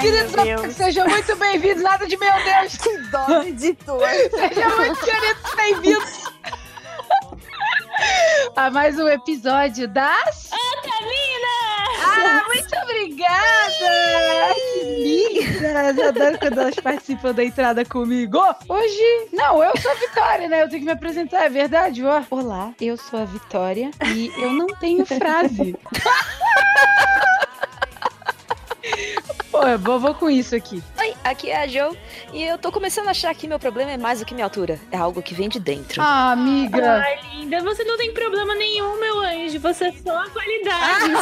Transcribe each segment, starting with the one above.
Queridos sejam muito bem-vindos. Nada de meu Deus. Que dó editor. Sejam muito queridos bem-vindos a mais um episódio das. Ah, muito obrigada! Ai, que lindas! Eu adoro quando elas participam da entrada comigo. Hoje, não, eu sou a Vitória, né? Eu tenho que me apresentar, é verdade? Ó, Olá, eu sou a Vitória e eu não tenho frase. Pô, vou, vou com isso aqui. Oi, aqui é a Jo e eu tô começando a achar que meu problema é mais do que minha altura. É algo que vem de dentro. Ah, amiga. Ai, linda, você não tem problema nenhum, meu anjo. Você é só a qualidade.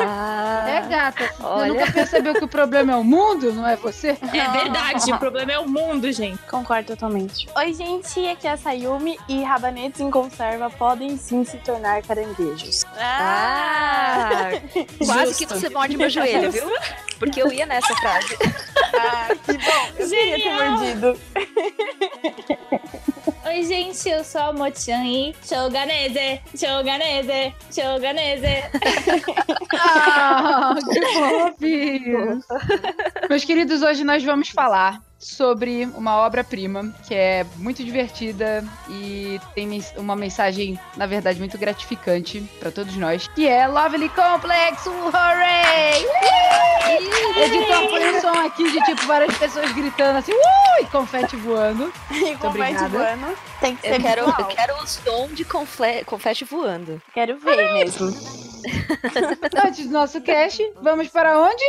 Ah, É gata. Você Olha. nunca percebeu que o problema é o mundo, não é você? É verdade, o problema é o mundo, gente. Concordo totalmente. Oi, gente, aqui é a Sayumi e rabanetes em conserva podem sim se tornar caranguejos. Ah, quase Justo. que você morde meu joelho, viu? Porque eu ia nessa frase. Ah, que bom. Eu queria ter Genial. mordido. Oi, gente, eu sou a Mochan e Shoganese, Shoganese, Shoganese. Ah, que fofinho. Meus queridos, hoje nós vamos falar sobre uma obra-prima que é muito divertida e tem uma mensagem, na verdade, muito gratificante pra todos nós, que é Lovely Complex, hooray! Editor, põe um som aqui de tipo várias pessoas gritando assim, uh, e confete voando. E com vai obrigada. voando, tem que ser Eu quero, visual. eu quero o som de confle- confete voando. Quero ver mesmo. Antes do nosso cast, vamos para onde?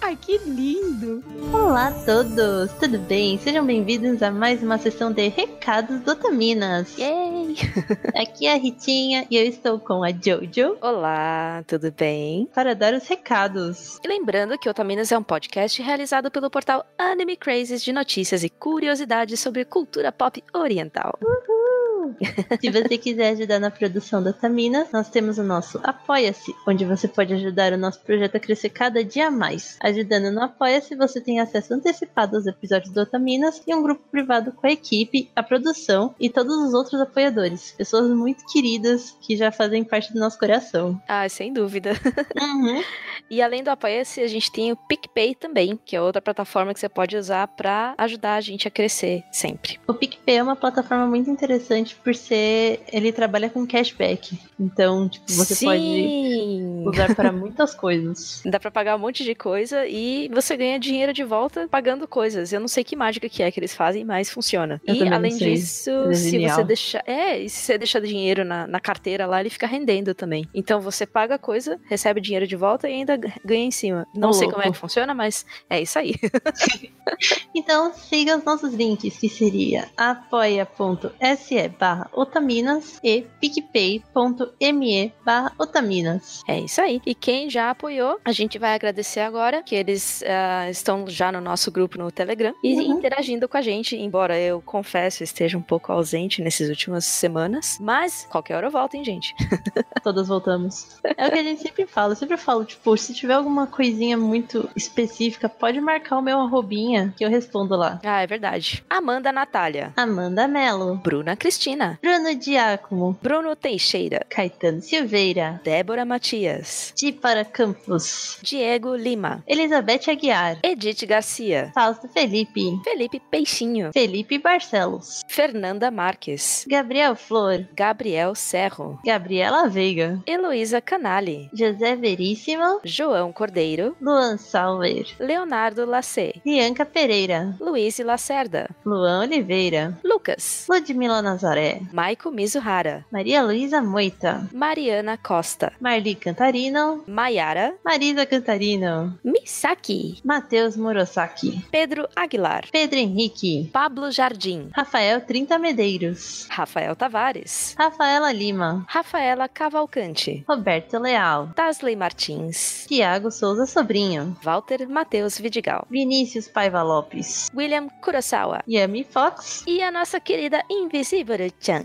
Ai, que lindo! Olá a todos, tudo bem? Sejam bem-vindos a mais uma sessão de Recados do Otaminas. Yay! Aqui é a Ritinha e eu estou com a Jojo Olá, tudo bem? para dar os recados. E lembrando que Otaminas é um podcast realizado pelo portal Anime Crazes de notícias e curiosidades sobre cultura pop oriental. Se você quiser ajudar na produção do Otaminas, nós temos o nosso Apoia-se, onde você pode ajudar o nosso projeto a crescer cada dia mais. Ajudando no Apoia-se, você tem acesso antecipado aos episódios do Otaminas e um grupo privado com a equipe, a produção e todos os outros apoiadores. Pessoas muito queridas que já fazem parte do nosso coração. Ah, sem dúvida. Uhum. E além do Apoia-se, a gente tem o PicPay também, que é outra plataforma que você pode usar pra ajudar a gente a crescer sempre. O PicPay é uma plataforma muito interessante por ser. Ele trabalha com cashback. Então, tipo, você pode Sim! usar para muitas coisas. Dá pra pagar um monte de coisa e você ganha dinheiro de volta pagando coisas. Eu não sei que mágica que é que eles fazem, mas funciona. Eu e além disso, é se você deixar. É, e se você deixar dinheiro na, na carteira lá, ele fica rendendo também. Então você paga a coisa, recebe dinheiro de volta e ainda ganha em cima. Não sei como é louco. que funciona, mas é isso aí. Então, siga os nossos links, que seria apoia.se barra otaminas e picpay.me barra otaminas. É isso aí. E quem já apoiou, a gente vai agradecer agora, que eles ah, estão já no nosso grupo no Telegram e Uhum. interagindo com a gente, embora eu confesso esteja um pouco ausente nessas últimas semanas. Mas qualquer hora eu volto, hein, gente? Todas voltamos. É o que a gente sempre fala. Eu sempre falo, tipo, se tiver alguma coisinha muito específica, pode marcar o meu arrobinha que eu respondo lá. Ah, é verdade. Amanda Natália. Amanda Mello, Bruna Cristina. Bruno Diácono, Bruno Teixeira. Caetano Silveira, Débora Matias. Tipara Campos, Diego Lima. Elizabeth Aguiar, Edith Garcia. Fausto Felipe, Felipe Peixinho. Felipe Barcelos, Fernanda Marques. Gabriel Flor, Gabriel Serro. Gabriela Veiga, Heloísa Canali. José Veríssimo, João Cordeiro. Luan Salver, Leonardo Lacê. Bianca Pereira, Luiz Lacerda. Luan Oliveira, Lucas. Ludmila Nazaré, Maiko Mizuhara. Maria Luísa Moita, Mariana Costa. Marli Cantarino, Maiara. Marisa Cantarino, Misaki. Matheus Morosaki, Pedro Aguilar. Pedro Henrique, Pablo Jardim. Rafael Trinta Medeiros, Rafael Tavares. Rafaela Lima, Rafaela Cavalcante. Roberto Leal, Tasley Martins. Tiago Souza Sobrinho, Walter Matheus Vidigal. Vinícius Paiva Lopes, William Kurosawa. Yami Fox, E a nossa querida Invisible Chan.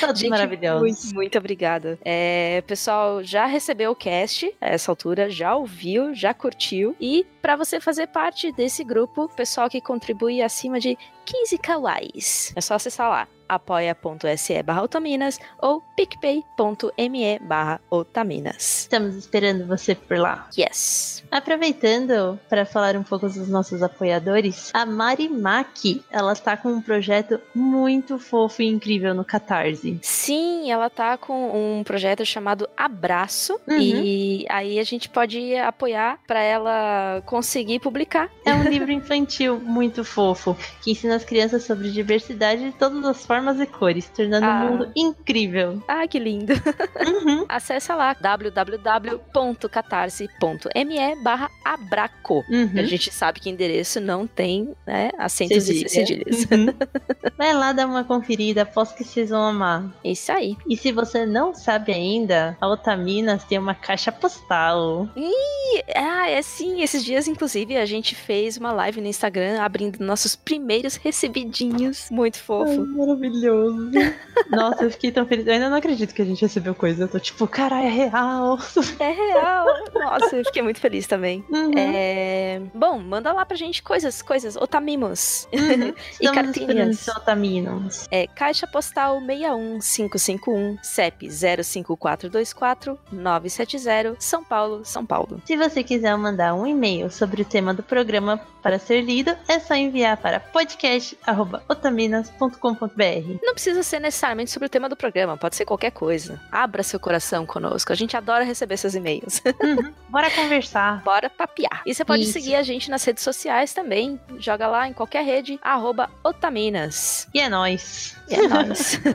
todos Gente, maravilhosos. Muito, muito obrigada. É, pessoal, já recebeu o cast a essa altura, já ouviu, já curtiu. E para você fazer parte desse grupo, pessoal que contribui acima de 15 kawais, é só acessar lá apoia.se barra Otaminas ou picpay.me barra Otaminas. Estamos esperando você por lá. Yes! Aproveitando para falar um pouco dos nossos apoiadores, a Mari Maki, ela tá com um projeto muito fofo e incrível no Catarse. Sim, ela tá com um projeto chamado Abraço Uhum. e aí a gente pode apoiar para ela conseguir publicar. É um livro infantil muito fofo, que ensina as crianças sobre diversidade de todas as formas e cores, tornando Ah. o mundo incrível. Ah, que lindo! Uhum. Acesse lá www.catarse.me barra abraco. Uhum. A gente sabe que endereço não tem né, acentos Cedilha. e cedilhas. Uhum. Vai lá dar uma conferida, aposto que vocês vão amar. Isso aí. E se você não sabe ainda, a Otaminas tem uma caixa postal. E, ah, é sim. Esses dias, inclusive, a gente fez uma live no Instagram abrindo nossos primeiros recebidinhos. Muito fofo. Maravilhoso. Nossa, eu fiquei tão feliz. Eu ainda não acredito que a gente recebeu coisa. Eu tô tipo, caralho, é real. É real. Nossa, eu fiquei muito feliz também. Uhum. É... Bom, manda lá pra gente coisas, coisas, otamimos. Uhum. E cartinhas. Otaminos. É caixa postal 61551, CEP 05424 970, São Paulo, São Paulo. Se você quiser mandar um e-mail sobre o tema do programa para ser lido, é só enviar para podcast.otaminas.com.br. Não precisa ser necessariamente sobre o tema do programa, pode ser qualquer coisa. Abra seu coração conosco, a gente adora receber seus e-mails. Uhum. Bora conversar. Bora papiar. E você pode Isso. seguir a gente nas redes sociais também. Joga lá em qualquer rede, arroba Otaminas. E é nóis. E é nóis.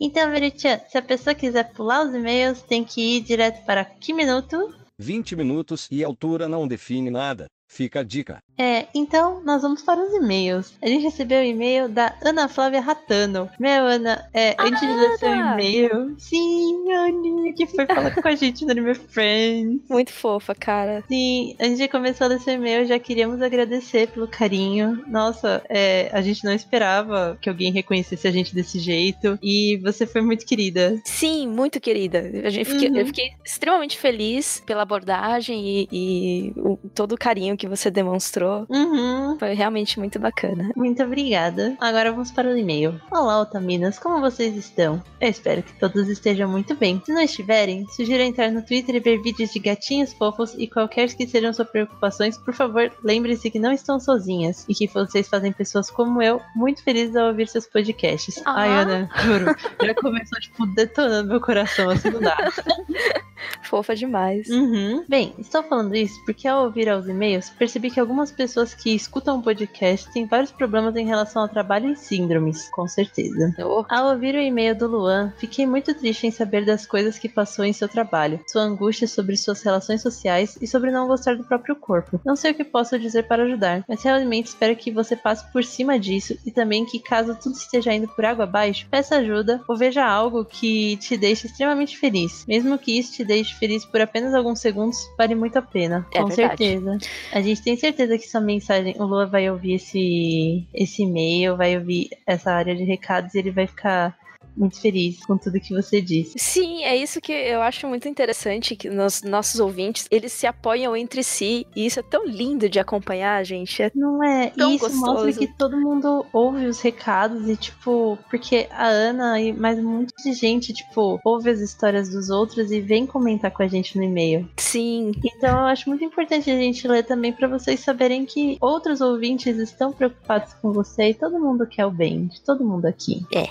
Então, Veritia, se a pessoa quiser pular os e-mails, tem que ir direto para que minuto? 20 minutos e altura não define nada. Fica a dica. É, então nós vamos para os e-mails. A gente recebeu o e-mail da Ana Flávia Ratano. Meu, Ana, é, antes de ler seu e-mail. Sim, Aninha que foi falar com a gente no Anime Friends. Muito fofa, cara. Sim, antes de começar a ler seu e-mail, já queríamos agradecer pelo carinho. Nossa, é, a gente não esperava que alguém reconhecesse a gente desse jeito. E você foi muito querida. Sim, muito querida. A gente fiquei- Uhum. Eu fiquei extremamente feliz pela abordagem e, e o- todo o carinho que você demonstrou. Uhum. Foi realmente muito bacana. Muito obrigada. Agora vamos para o e-mail. Olá, Otaminas, como vocês estão? Eu espero que todos estejam muito bem. Se não estiverem, sugiro entrar no Twitter e ver vídeos de gatinhos fofos e qualquer que sejam suas preocupações, por favor, lembre-se que não estão sozinhas e que vocês fazem pessoas como eu muito felizes ao ouvir seus podcasts. Ah. Ai, Ana, juro, já começou, tipo, detonando meu coração, assim não dá. Fofa demais. Uhum. Bem, estou falando isso porque ao ouvir aos e-mails, percebi que algumas pessoas que escutam o podcast têm vários problemas em relação ao trabalho e síndromes, com certeza. Oh, Ao ouvir o e-mail do Luan, fiquei muito triste em saber das coisas que passou em seu trabalho, sua angústia sobre suas relações sociais e sobre não gostar do próprio corpo. Não sei o que posso dizer para ajudar, mas realmente espero que você passe por cima disso e também que caso tudo esteja indo por água abaixo, peça ajuda ou veja algo que te deixe extremamente feliz. Mesmo que isso te deixe feliz por apenas alguns segundos, vale muito a pena. É com verdade. certeza. A gente tem certeza que sua mensagem, o Lua vai ouvir esse, esse e-mail, vai ouvir essa área de recados e ele vai ficar muito feliz com tudo que você disse. Sim, é isso que eu acho muito interessante, que nos nossos ouvintes, eles se apoiam entre si, e isso é tão lindo de acompanhar, gente. É Não é? Tão E isso mostra gostoso. que todo mundo ouve os recados e, tipo, porque a Ana e mais um monte de gente, tipo, ouve as histórias dos outros e vem comentar com a gente no e-mail. Sim, Então eu acho muito importante a gente ler também pra vocês saberem que outros ouvintes estão preocupados com você e todo mundo quer o bem de todo mundo aqui. É.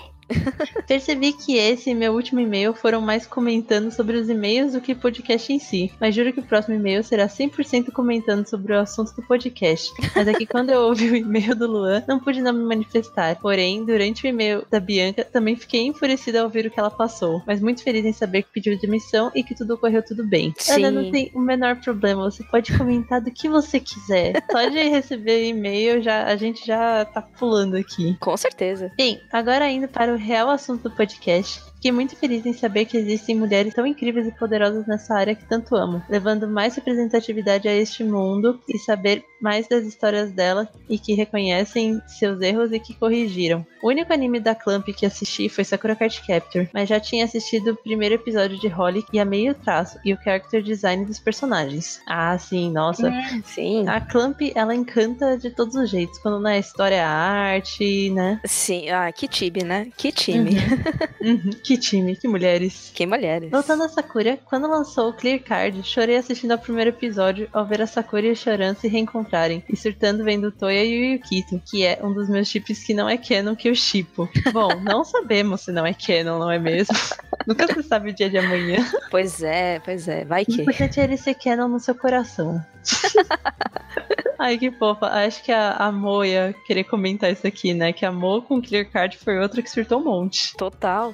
Percebi que esse e meu último e-mail foram mais comentando sobre os e-mails do que o podcast em si, mas juro que o próximo e-mail será 100% comentando sobre o assunto do podcast. Mas é que quando eu ouvi o e-mail do Luan, não pude não me manifestar. Porém, durante o e-mail da Bianca, também fiquei enfurecida ao ouvir o que ela passou, mas muito feliz em saber que pediu demissão e que tudo ocorreu tudo bem. Sim. Ana, não tem o menor problema, você pode comentar do que você quiser. Só de receber e-mail, já, a gente já tá pulando aqui. com certeza. Bem, agora indo para o real assunto do podcast. Fiquei muito feliz em saber que existem mulheres tão incríveis e poderosas nessa área que tanto amo, levando mais representatividade a este mundo e saber mais das histórias dela e que reconhecem seus erros e que corrigiram. O único anime da Clamp que assisti foi Sakura Card Captor, mas já tinha assistido o primeiro episódio de Holly e amei o traço e o character design dos personagens. Ah, sim, nossa. Sim. A Clamp, ela encanta de todos os jeitos, quando na história é a arte, né? Sim, ah, que time, né? Que time. Uhum, que time, que mulheres. Que mulheres. Voltando a Sakura, quando lançou o Clear Card, chorei assistindo ao primeiro episódio ao ver a Sakura e o Choran se reencontrarem, e surtando vendo o Toya e o Yukito, que é um dos meus chips que não é canon que eu chipo. Bom, não sabemos se não é canon, não é mesmo? Nunca se sabe o dia de amanhã. Pois é, pois é. Vai O que. importante é ele ser canon no seu coração. Ai, que fofa. Acho que a, a Mo ia querer comentar isso aqui, né? Que a Mo com Clear Card foi outra que surtou um monte. Total.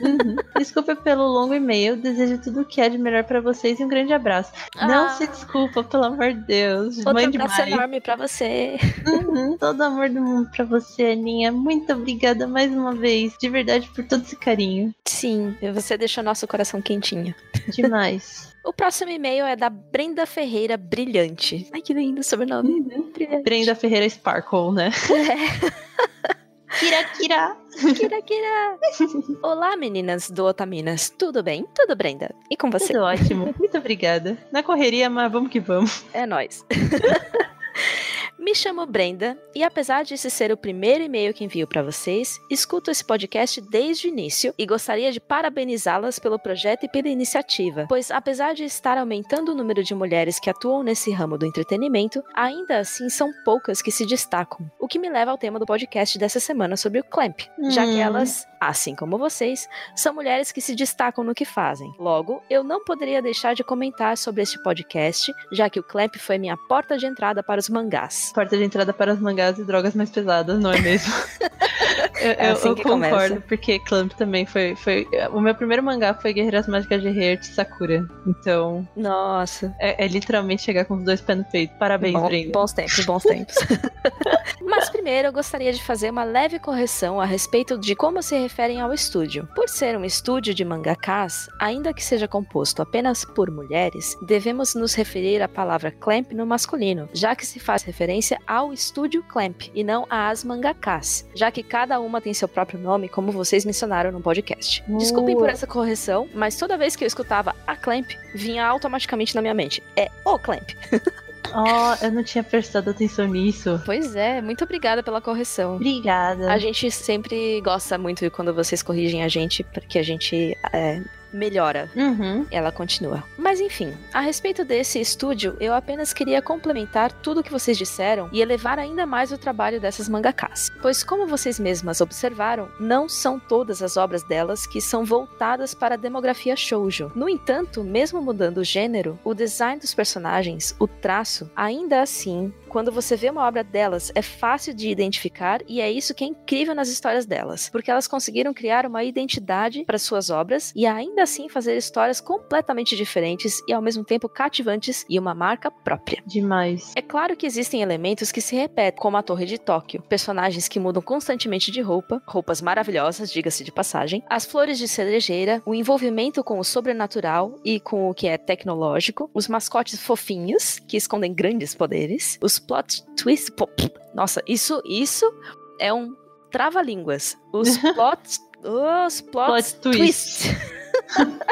Uhum. Desculpa pelo longo e-mail. Desejo tudo o que é de melhor pra vocês e um grande abraço. Não Ah. se desculpa, pelo amor de Deus. Outro Mãe abraço demais. enorme pra você. Uhum. Todo amor do mundo pra você, Aninha. Muito obrigada mais uma vez. De verdade, por todo esse carinho. Sim, você deixa nosso coração quentinho. Demais. O próximo e-mail é da Brenda Ferreira Brilhante. Ai, que lindo sobrenome. Brilhante. Brenda Ferreira Sparkle, né? Kira, Kira. Kira, kira. Olá, meninas do Otaminas. Tudo bem? Tudo, Brenda? E com você? Tudo ótimo. Muito obrigada. Na correria, mas vamos que vamos. É nóis. Me chamo Brenda e apesar de esse ser o primeiro e-mail que envio para vocês, escuto esse podcast desde o início e gostaria de parabenizá-las pelo projeto e pela iniciativa, pois apesar de estar aumentando o número de mulheres que atuam nesse ramo do entretenimento, ainda assim são poucas que se destacam. O que me leva ao tema do podcast dessa semana sobre o Clamp, já que Hum. elas, assim como vocês, são mulheres que se destacam no que fazem. Logo, eu não poderia deixar de comentar sobre este podcast, já que o Clamp foi minha porta de entrada para os mangás. Porta de entrada para os mangás e drogas mais pesadas, não é mesmo? eu É eu- assim eu que concordo, começa. porque Clamp também foi, foi. O meu primeiro mangá foi Guerreiras Mágicas de Heart Sakura. Então, Nossa. é, é literalmente chegar com os dois pés no peito. Parabéns, Bom- Brenda. bons tempos, bons tempos. Mas primeiro eu gostaria de fazer uma leve correção a respeito de como se referem ao estúdio. Por ser um estúdio de mangakas, ainda que seja composto apenas por mulheres, devemos nos referir à palavra clamp no masculino, já que se faz referência ao estúdio clamp e não às mangakas, já que cada uma tem seu próprio nome, como vocês mencionaram no podcast. Desculpem por essa correção, mas toda vez que eu escutava a clamp, vinha automaticamente na minha mente. É o clamp. Ó, eu não tinha prestado atenção nisso. Pois é, muito obrigada pela correção. Obrigada. A gente sempre gosta muito quando vocês corrigem a gente, porque a gente é, melhora. Uhum. Ela continua. Mas enfim, a respeito desse estúdio, eu apenas queria complementar tudo o que vocês disseram e elevar ainda mais o trabalho dessas mangakas. Pois, como vocês mesmas observaram, não são todas as obras delas que são voltadas para a demografia shoujo. No entanto, mesmo mudando o gênero, o design dos personagens, o traço, ainda assim, quando você vê uma obra delas, é fácil de identificar e é isso que é incrível nas histórias delas, porque elas conseguiram criar uma identidade para suas obras e ainda assim fazer histórias completamente diferentes e ao mesmo tempo cativantes e uma marca própria. Demais. É claro que existem elementos que se repetem, como a Torre de Tóquio, personagens que mudam constantemente de roupa, roupas maravilhosas, diga-se de passagem, as flores de cerejeira, o envolvimento com o sobrenatural e com o que é tecnológico, os mascotes fofinhos, que escondem grandes poderes, os plot twists. Nossa, isso, isso é um trava-línguas. Os plot. Os plot, Plot twist. twists.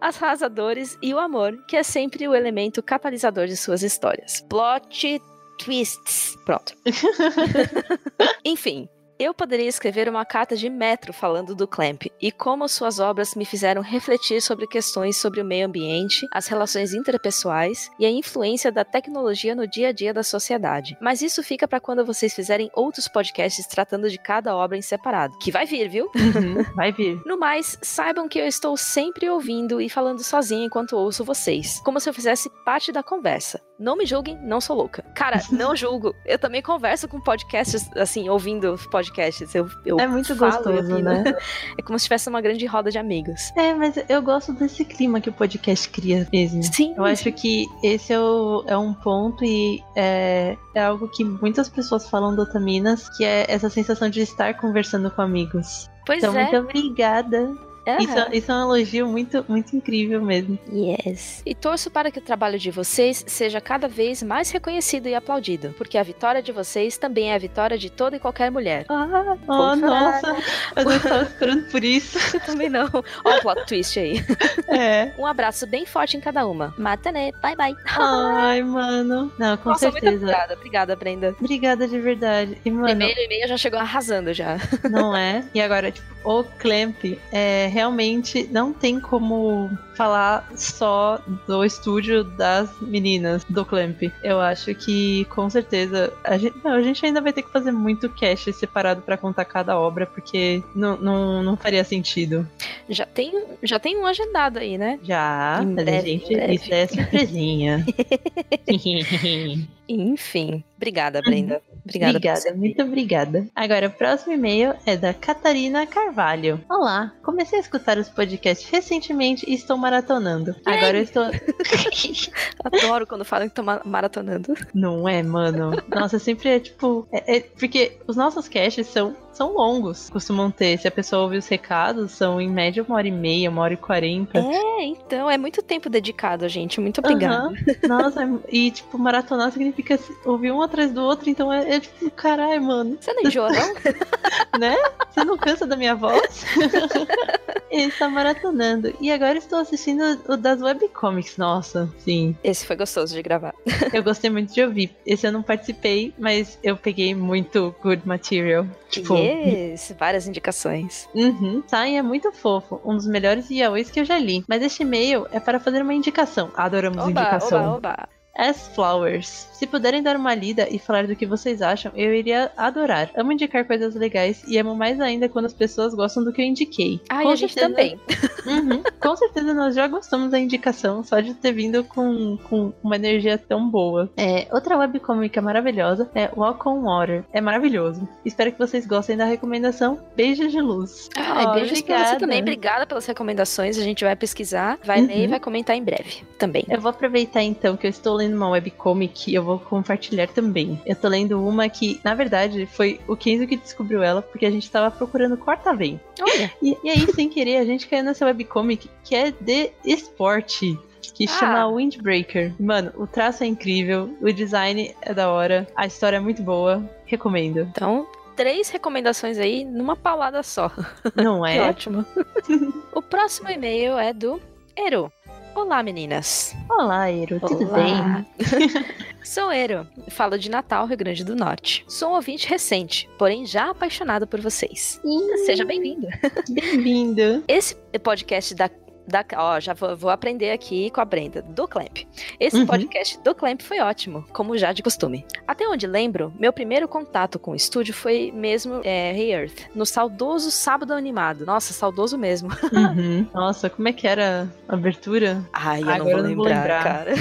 As arrasadores e o amor, que é sempre o elemento catalisador de suas histórias. Plot twists. Pronto. Enfim. Eu poderia escrever uma carta de metro falando do Clamp e como suas obras me fizeram refletir sobre questões sobre o meio ambiente, as relações interpessoais e a influência da tecnologia no dia a dia da sociedade. Mas isso fica para quando vocês fizerem outros podcasts tratando de cada obra em separado, que vai vir, viu? Uhum. Vai vir. No mais, saibam que eu estou sempre ouvindo e falando sozinha enquanto ouço vocês, como se eu fizesse parte da conversa. Não me julguem, não sou louca. Cara, não julgo. Eu também converso com podcasts, assim, ouvindo podcasts. Eu, eu É muito gostoso, né? É como se tivesse uma grande roda de amigos. É, mas eu gosto desse clima que o podcast cria mesmo. Sim, Eu acho que esse é, o- é um ponto e é, é algo que muitas pessoas falam do Otaminas, que é essa sensação de estar conversando com amigos. pois Então, é. muito obrigada. Isso, Aham. isso é um elogio muito, muito incrível mesmo. Yes. E torço para que o trabalho de vocês seja cada vez mais reconhecido e aplaudido, porque a vitória de vocês também é a vitória de toda e qualquer mulher. Ah, Oh, nossa, eu não estava esperando por isso. eu também não. Ó o plot twist aí. É. Um abraço bem forte em cada uma. Matane, bye bye. Ai, mano. Não, com Nossa, muito certeza. obrigada. Obrigada, Brenda. Obrigada de verdade. E, mano, E-mail, e-mail já chegou arrasando já. não é? E agora, tipo, o Clamp é realmente não tem como falar só do estúdio das meninas do Clamp. Eu acho que com certeza a gente, não, a gente ainda vai ter que fazer muito cast separado pra contar cada obra, porque não, não, não faria sentido. Já tem, já tem um agendado aí, né? Já, Em mas a breve, gente, breve. isso é surpresinha. Enfim. Obrigada, Brenda. Obrigada. Obrigada, muito obrigada. Agora, o próximo e-mail é da Catarina Carvalho. Olá, comecei a escutar os podcasts recentemente e estou maratonando. Agora eu estou. Adoro quando falam que estão ma- maratonando. Não é, mano? Nossa, sempre é tipo. é- é- porque os nossos casts são, são longos, costumam ter. Se a pessoa ouvir os recados, são em média uma hora e meia, uma hora e quarenta. É, então, é muito tempo dedicado, gente. Muito obrigada. Aham. Nossa, e tipo, maratonar significa ouvir um atrás do outro, então é, é tipo, caralho, mano. Você não enjoa, não? né? Você não cansa da minha voz? Ele está maratonando. E agora estou assistindo o das webcomics. Nossa, sim. Esse foi gostoso de gravar. Eu gostei muito de ouvir. Esse eu não participei, mas eu peguei muito good material. Tipo, Yes, várias indicações. Uhum. Sai é muito fofo. Um dos melhores yaois que eu já li. Mas este e-mail é para fazer uma indicação. Adoramos Oba, indicação. oba, oba. As Flowers. Se puderem dar uma lida e falar do que vocês acham, eu iria adorar. Amo indicar coisas legais e amo mais ainda quando as pessoas gostam do que eu indiquei. Ah, e a gente também. Uhum. Com certeza nós já gostamos da indicação, só de ter vindo com, com uma energia tão boa. É, outra webcomic maravilhosa é Walk on Water. É maravilhoso. Espero que vocês gostem da recomendação. Beijos de luz. Ai, Oh, beijos pra você obrigada. também. Obrigada pelas recomendações. A gente vai pesquisar, vai ler e Uhum. vai comentar em breve também. Eu vou aproveitar então que eu estou lendo uma webcomic e eu vou compartilhar também. Eu tô lendo uma que, na verdade, foi o Kenzo que descobriu ela, porque a gente tava procurando Corta-Vem. Olha, E, e aí, sem querer, a gente caiu nessa webcomic que é de esporte. Que Ah. chama Windbreaker. Mano, o traço é incrível, o design é da hora, a história é muito boa. Recomendo. então, três recomendações aí numa paulada só. Não é? ótimo. o próximo e-mail é do Eru. Olá, meninas. Olá, Ero, tudo Olá. bem? Sou Ero, falo de Natal, Rio Grande do Norte. Sou um ouvinte recente, porém já apaixonado por vocês. Seja bem-vindo. Bem-vindo. Esse podcast da. Da, ó, já vou, vou aprender aqui com a Brenda, do Clamp. Esse Uhum. podcast do Clamp foi ótimo, como já de costume. Até onde lembro, meu primeiro contato com o estúdio foi mesmo é, Hey Earth, no saudoso Sábado Animado. Nossa, saudoso mesmo. Uhum. Nossa, como é que era a abertura? Ai, eu não Agora vou eu não vou lembrar, lembrar. cara.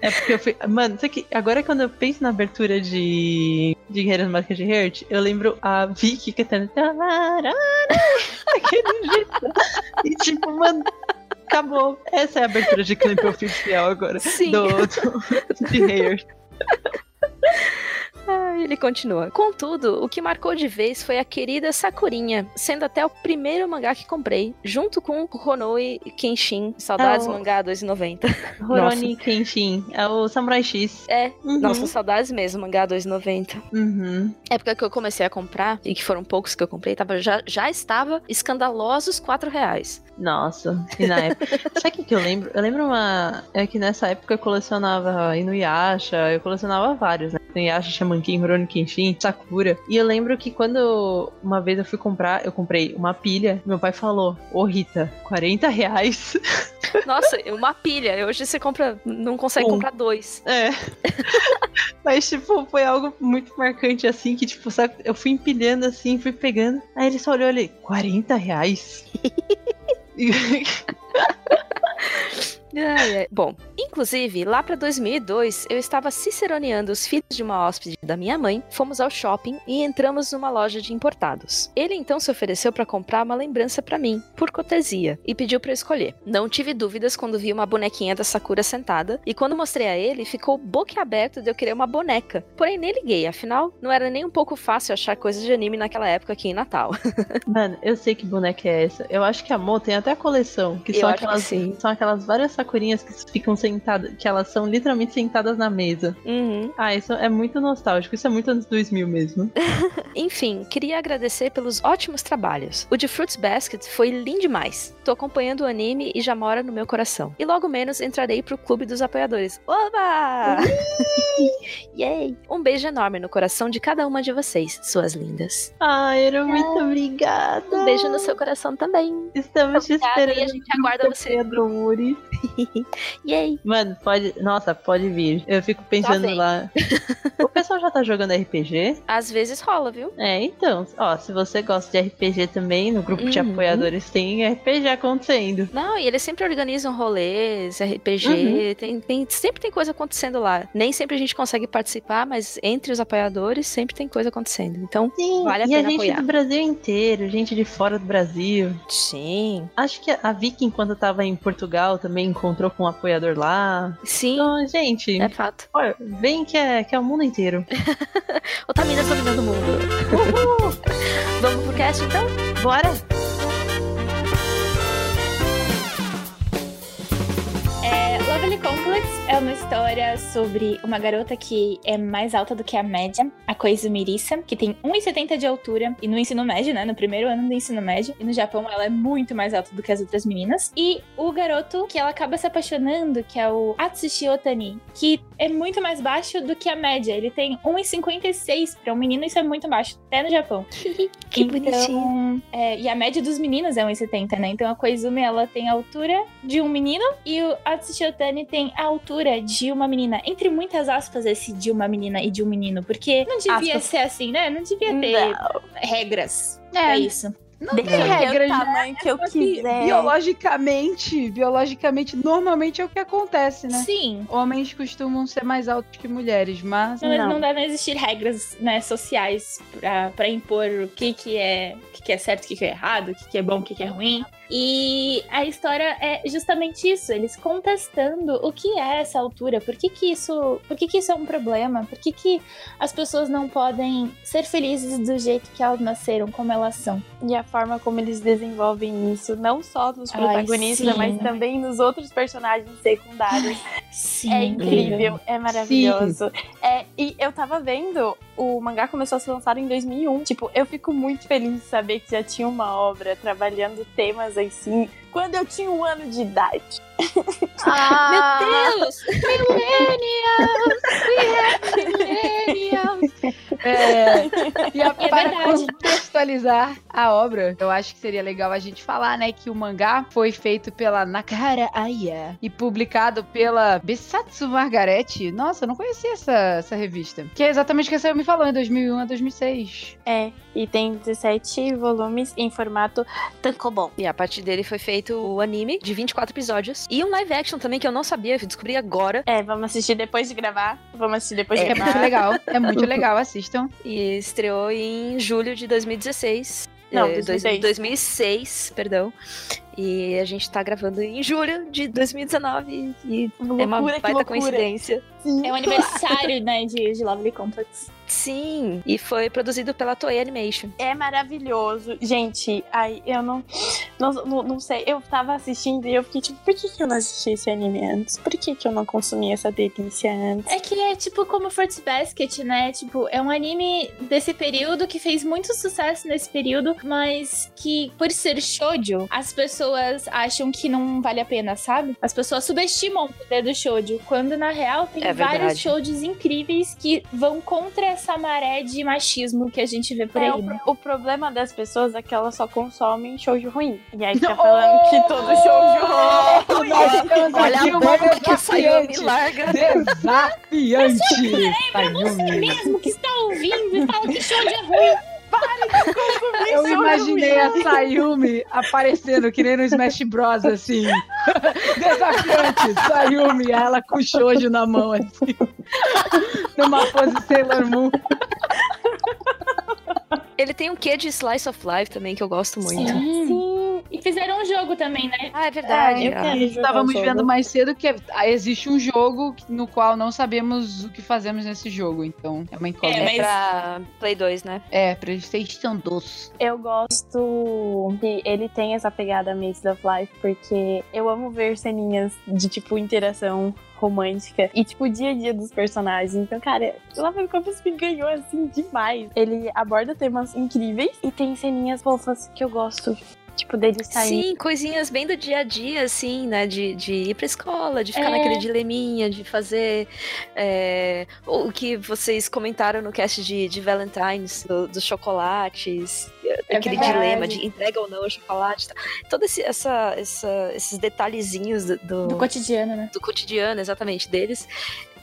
É porque eu fui. Mano, isso aqui, agora quando eu penso na abertura de. de Guerreiras Mágicas de Heart, eu lembro a Vicky cantando. Daquele jeito. E tipo, mano. Acabou. Essa é a abertura de clipe oficial agora. Sim. Do, do, de Heart. Ah, ele continua. Contudo, o que marcou de vez foi a querida Sakurinha, sendo até o primeiro mangá que comprei, junto com Honoi Kenshin. Saudades É o- mangá 2,90. Horoni Kenshin. É o Samurai X. É, Uhum. nossa, saudades mesmo, mangá 2,90. Uhum. época que eu comecei a comprar, e que foram poucos que eu comprei, tava, já, já estava escandalosos 4 reais. Nossa, e na época. Sabe o que, que eu lembro? Eu lembro uma. É que nessa época eu colecionava Inuyasha, eu colecionava vários, né? Inuyasha, Shaman King, Rurouni Kenshin, Sakura. E eu lembro que quando uma vez eu fui comprar, eu comprei uma pilha. Meu pai falou: Ô Rita, 40 reais. Nossa, uma pilha. Hoje você compra, não consegue Um. comprar dois. É. Mas, tipo, foi algo muito marcante assim, que, tipo, sabe, eu fui empilhando assim, fui pegando. Aí ele só olhou ali, 40 reais? Bom, Inclusive, lá pra 2002, eu estava ciceroneando os filhos de uma hóspede da minha mãe, fomos ao shopping e entramos numa loja de importados. Ele então se ofereceu para comprar uma lembrança para mim, por cortesia, e pediu para eu escolher. Não tive dúvidas quando vi uma bonequinha da Sakura sentada, e quando mostrei a ele, ficou boquiaberto de eu querer uma boneca. Porém, nem liguei, afinal, não era nem um pouco fácil achar coisas de anime naquela época aqui em Natal. Mano, eu sei que boneca é essa. Eu acho que a Mo tem até a coleção, que Eu são que aquelas, sim. são aquelas várias sakurinhas que ficam sentadas, que elas são literalmente sentadas na mesa. Uhum. Ah, isso é muito nostálgico. Isso é muito anos 2000 mesmo. Enfim, queria agradecer pelos ótimos trabalhos. O de Fruits Basket foi lindo demais. Tô acompanhando o anime e já mora no meu coração. E logo menos entrarei pro clube dos apoiadores. Oba! Yay! Um beijo enorme no coração de cada uma de vocês, suas lindas. Ai, era muito obrigada. Um beijo no seu coração também. Estamos te esperando. e a gente aguarda você. Apoiadores. Yay! Mano, pode. Nossa, pode vir. Eu fico pensando vem. lá. o pessoal já tá jogando RPG? Às vezes rola, viu? É, então. Ó, se você gosta de RPG também, no grupo de Uhum. apoiadores tem RPG acontecendo. Não, e eles sempre organizam rolês, RPG, Uhum. tem, tem- sempre tem coisa acontecendo lá. Nem sempre a gente consegue participar, mas entre os apoiadores sempre tem coisa acontecendo. Então, Sim, Vale a e pena a gente apoiar. do Brasil inteiro, gente de fora do Brasil. sim. Acho que a Vicky, enquanto tava em Portugal, também encontrou com um apoiador lá. Sim, Então, gente, é fato. ó, vem que é, que é o mundo inteiro. Otaminas dominando o mundo. Vamos pro cast então? Bora! Lovely Complex é uma história sobre uma garota que é mais alta do que a média, a Koizumi Risa, que tem 1,70 de altura, e no ensino médio, né, no primeiro ano do ensino médio, e no Japão ela é muito mais alta do que as outras meninas. E o garoto que ela acaba se apaixonando, que é o Atsushi Otani, que é muito mais baixo do que a média, ele tem 1,56 para um menino, isso é muito baixo, até no Japão. Que Então, bonitinho. é, e a média dos meninos é 1,70, né? Então a Koizumi, ela tem a altura de um menino e o Atsushi Otani tem a altura de uma menina. Entre muitas aspas, esse de uma menina e de um menino. Porque não devia Aspas. ser assim, né? Não devia ter regras É, pra isso. não Deixa tem regras, né? tamanho que eu quiser. biologicamente, biologicamente, normalmente é o que acontece, né? Sim. Homens costumam ser mais altos que mulheres, mas Não, Não. não devem existir regras né, sociais pra, pra impor o que, que, é, o que, que é certo, o que, que é errado, o que, que é bom, o que, que é ruim. E a história é justamente isso, eles contestando o que é essa altura, por que, que isso. Por que, que isso é um problema? Por que, que as pessoas não podem ser felizes do jeito que elas nasceram, como elas são? E a forma como eles desenvolvem isso, não só nos Ai, protagonistas, sim. mas também nos outros personagens secundários. Sim. É incrível, é maravilhoso. É, e eu tava vendo, o mangá começou a ser lançado em 2001. Tipo, eu fico muito feliz de saber que já tinha uma obra trabalhando temas assim, quando eu tinha um ano de idade. Ah, Meu Deus! É, e a- É para verdade. contextualizar a obra, eu acho que seria legal a gente falar, né, que o mangá foi feito pela Nakahara Aya e publicado pela Besatsu Margarete. Nossa, eu não conhecia essa, essa revista. Que é exatamente o que você me falou, em 2001 a 2006. É, e tem 17 volumes em formato tankobon. E a partir dele foi feito o anime de 24 episódios. E um live action também que eu não sabia, eu descobri agora. É, vamos assistir depois de gravar. Vamos assistir depois de É gravar. muito legal, é muito legal, assistam. E estreou em julho de 2016. Não, É, dois- 2006. 2006, perdão. E a gente tá gravando em julho de 2019. E Loucura, é uma baita coincidência. É o aniversário, né, de, de Lovely Complex. Sim. E foi produzido pela Toei Animation. É maravilhoso. Gente, ai, eu não, não, não, não sei. Eu tava assistindo e eu fiquei tipo, por que, que eu não assisti esse anime antes? Por que, que eu não consumi essa delícia antes? É que é tipo como Fruits Basket, né? Tipo, é um anime desse período que fez muito sucesso nesse período, mas que por ser shoujo, as pessoas acham que não vale a pena, sabe? As pessoas subestimam o poder do shoujo, quando na real tem É vários shoujos incríveis que vão contra essa maré de machismo que a gente vê por É, aí, o, né? o problema das pessoas é que elas só consomem shoujo ruim. E aí fica falando que todo shoujo ruim. Nós temos Olha a bomba que a Sayumi desafiante. larga. Desafiante! Pra você mesmo que está ouvindo e fala que shoujo é ruim. Eu imaginei a Sayumi aparecendo que nem no Smash Bros, assim. Desafiante! Sayumi, ela com shoujo na mão, assim. Numa pose Sailor Moon. Ele tem um quê de Slice of Life também, que eu gosto muito. Sim. Sim. E fizeram um jogo também, né? Ah, é verdade. É. Estávamos vendo mais cedo que ah, existe um jogo no qual não sabemos o que fazemos nesse jogo, então é uma incógnita. É, É mas- pra Play 2, né? É, PlayStation 2. Eu gosto que ele tem essa pegada Maze of Life, porque eu amo ver ceninhas de, tipo, interação romântica e, tipo, o dia a dia dos personagens. Então, cara, Love Compass me ganhou, assim, demais. Ele aborda temas incríveis e tem ceninhas fofas que eu gosto. Tipo, dele sair. Sim, coisinhas bem do dia a dia, assim, né? De, de ir pra escola, de ficar É. naquele dileminha, de fazer é, o que vocês comentaram no cast de, de Valentine's, do- dos chocolates, É aquele verdade. dilema de entrega ou não o chocolate. Tá? Todo esse, essa, essa- esses detalhezinhos do, do, Do cotidiano, né? do cotidiano, exatamente, deles.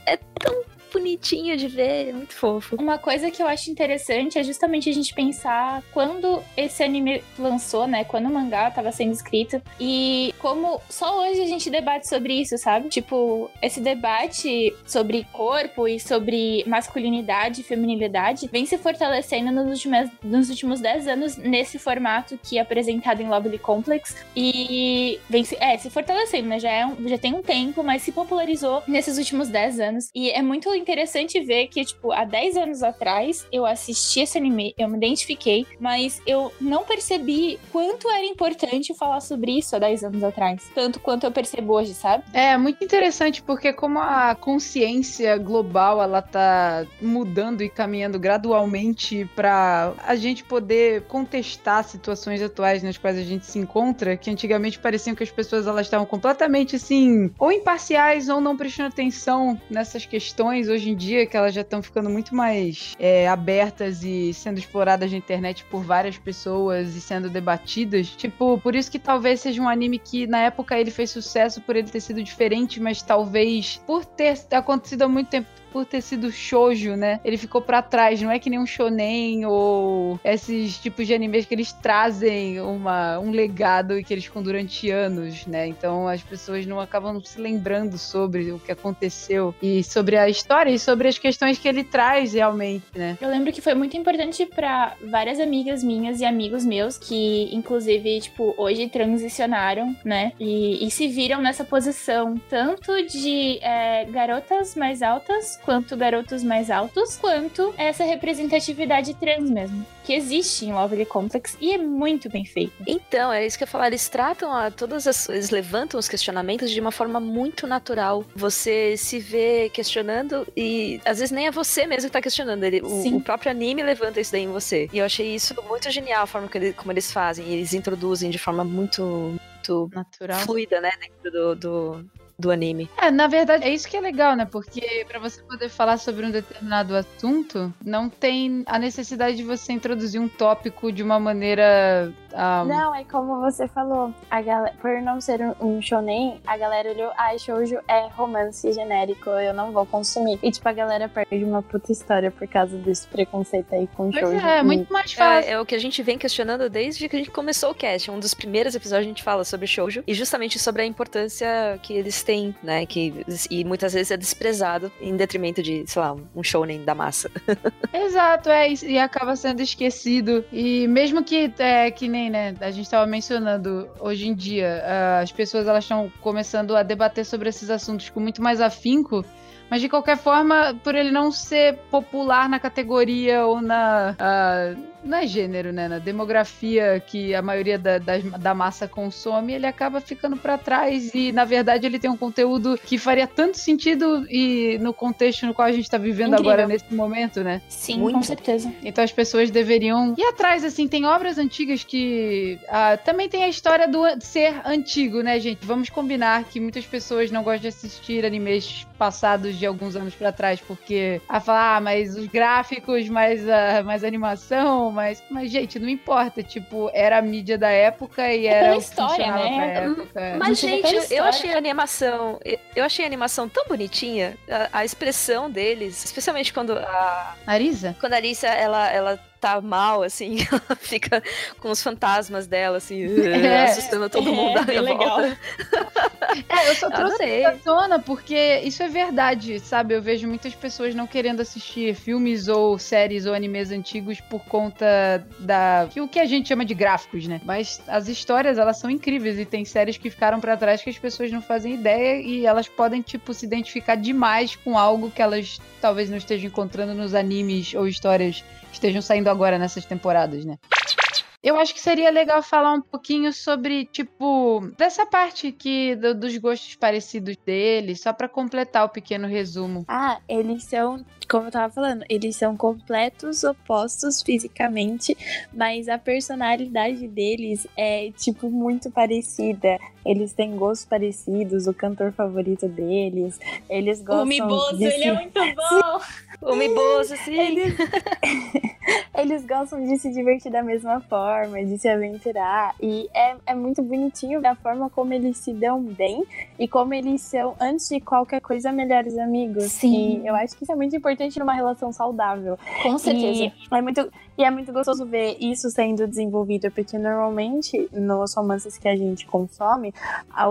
É tão bonitinho de ver, é muito fofo. Uma coisa que eu acho interessante é justamente a gente pensar quando esse anime lançou, né? Quando o mangá tava sendo escrito. E como só hoje a gente debate sobre isso, sabe? Tipo, esse debate sobre corpo e sobre masculinidade e feminilidade vem se fortalecendo nos últimos, nos últimos 10 anos nesse formato que é apresentado em Lovely Complex. E vem se, é, se fortalecendo, né? Já, é um- já tem um tempo, mas se popularizou nesses últimos 10 anos. E é muito interessante ver que, tipo, há 10 anos atrás eu assisti esse anime, eu me identifiquei, mas eu não percebi quanto era importante falar sobre isso há 10 anos atrás. Tanto quanto eu percebo hoje, sabe? É muito interessante porque como a consciência global ela tá mudando e caminhando gradualmente para a gente poder contestar situações atuais nas quais a gente se encontra, que antigamente pareciam que as pessoas elas estavam completamente assim, ou imparciais ou não prestando atenção nessas questões hoje em dia que elas já estão ficando muito mais é, abertas e sendo exploradas na internet por várias pessoas e sendo debatidas. Tipo, por isso que talvez seja um anime que na época ele fez sucesso por ele ter sido diferente, mas talvez por ter acontecido há muito tempo por ter sido shoujo, né? Ele ficou pra trás, não é que nem um shonen ou esses tipos de animes que eles trazem uma, um legado e que eles ficam durante anos, né? Então as pessoas não acabam se lembrando sobre o que aconteceu e sobre a história e sobre as questões que ele traz realmente, né? Eu lembro que foi muito importante pra várias amigas minhas e amigos meus que, inclusive, tipo, hoje transicionaram, né? E, e se viram nessa posição tanto de é, garotas mais altas, quanto garotos mais altos, quanto essa representatividade trans mesmo. Que existe em Lovely Complex e é muito bem feita. Então, é isso que eu ia falar. Eles tratam a todas as. Eles levantam os questionamentos de uma forma muito natural. Você se vê questionando e às vezes nem é você mesmo que tá questionando. Ele, o, Sim. o próprio anime levanta isso daí em você. E eu achei isso muito genial a forma que ele- como eles fazem. Eles introduzem de forma muito, muito Natural. fluida, né? Dentro do, do, do anime. É, na verdade, é isso que é legal, né? Porque pra você poder falar sobre um determinado assunto, não tem a necessidade de você introduzir um tópico de uma maneira. Ah, Não, é como você falou. A galera, por não ser um, um shonen, a galera olhou, ai, shoujo é romance genérico, eu não vou consumir. E, tipo, a galera perde uma puta história por causa desse preconceito aí com Pois shoujo. é, é muito mais fácil. É, é o que a gente vem questionando desde que a gente começou o cast. Um dos primeiros episódios a gente fala sobre shoujo e justamente sobre a importância que eles têm, né? Que, e muitas vezes é desprezado em detrimento de, sei lá, um shounen da massa. Exato, é, e- e acaba sendo esquecido. E mesmo que, é, que nem, né, a gente estava mencionando, hoje em dia, as pessoas elas estão começando a debater sobre esses assuntos com muito mais afinco, mas de qualquer forma, por ele não ser popular na categoria ou na. ah, não é gênero, né? Na demografia que a maioria da, da, da massa consome, ele acaba ficando pra trás. E, na verdade, ele tem um conteúdo que faria tanto sentido e no contexto no qual a gente tá vivendo Incrível. agora, nesse momento, né? Sim, Muito. com certeza. Então as pessoas deveriam ir atrás, assim, tem obras antigas que. ah, também tem a história do ser antigo, né, gente? Vamos combinar que muitas pessoas não gostam de assistir animes passados de alguns anos pra trás, porque a falar, ah, mas os gráficos, mais, a, mais animação, mas, mas, gente, não importa. Tipo, era a mídia da época e era o que história, né? pra época. Mas, gente, eu história. achei a animação. Eu achei a animação tão bonitinha. A, a expressão deles, especialmente quando a. Marisa? Quando a Alicia, ela, ela tá mal, assim, ela fica com os fantasmas dela, assim, é, assustando todo mundo é, legal. É, eu só trouxe à tona porque isso é verdade, sabe? Eu vejo muitas pessoas não querendo assistir filmes ou séries ou animes antigos por conta da o que a gente chama de gráficos, né? Mas as histórias, elas são incríveis e tem séries que ficaram para trás que as pessoas não fazem ideia e elas podem tipo se identificar demais com algo que elas talvez não estejam encontrando nos animes ou histórias que estejam saindo agora nessas temporadas, né? Eu acho que seria legal falar um pouquinho sobre, tipo, dessa parte que do, dos gostos parecidos dele, só para completar o pequeno resumo. Ah, eles são, como eu tava falando, eles são completos opostos fisicamente, mas a personalidade deles é, tipo, muito parecida. Eles têm gostos parecidos, o cantor favorito deles, eles gostam... O Miboso, de... ele é muito bom! O Miboso, sim! Eles... eles gostam de se divertir da mesma forma, de se aventurar. E é, é muito bonitinho da forma como eles se dão bem e como eles são, antes de qualquer coisa, melhores amigos. Sim. E eu acho que isso é muito importante numa relação saudável. Com certeza. E é muito, e é muito gostoso ver isso sendo desenvolvido, porque normalmente nos romances que a gente consome,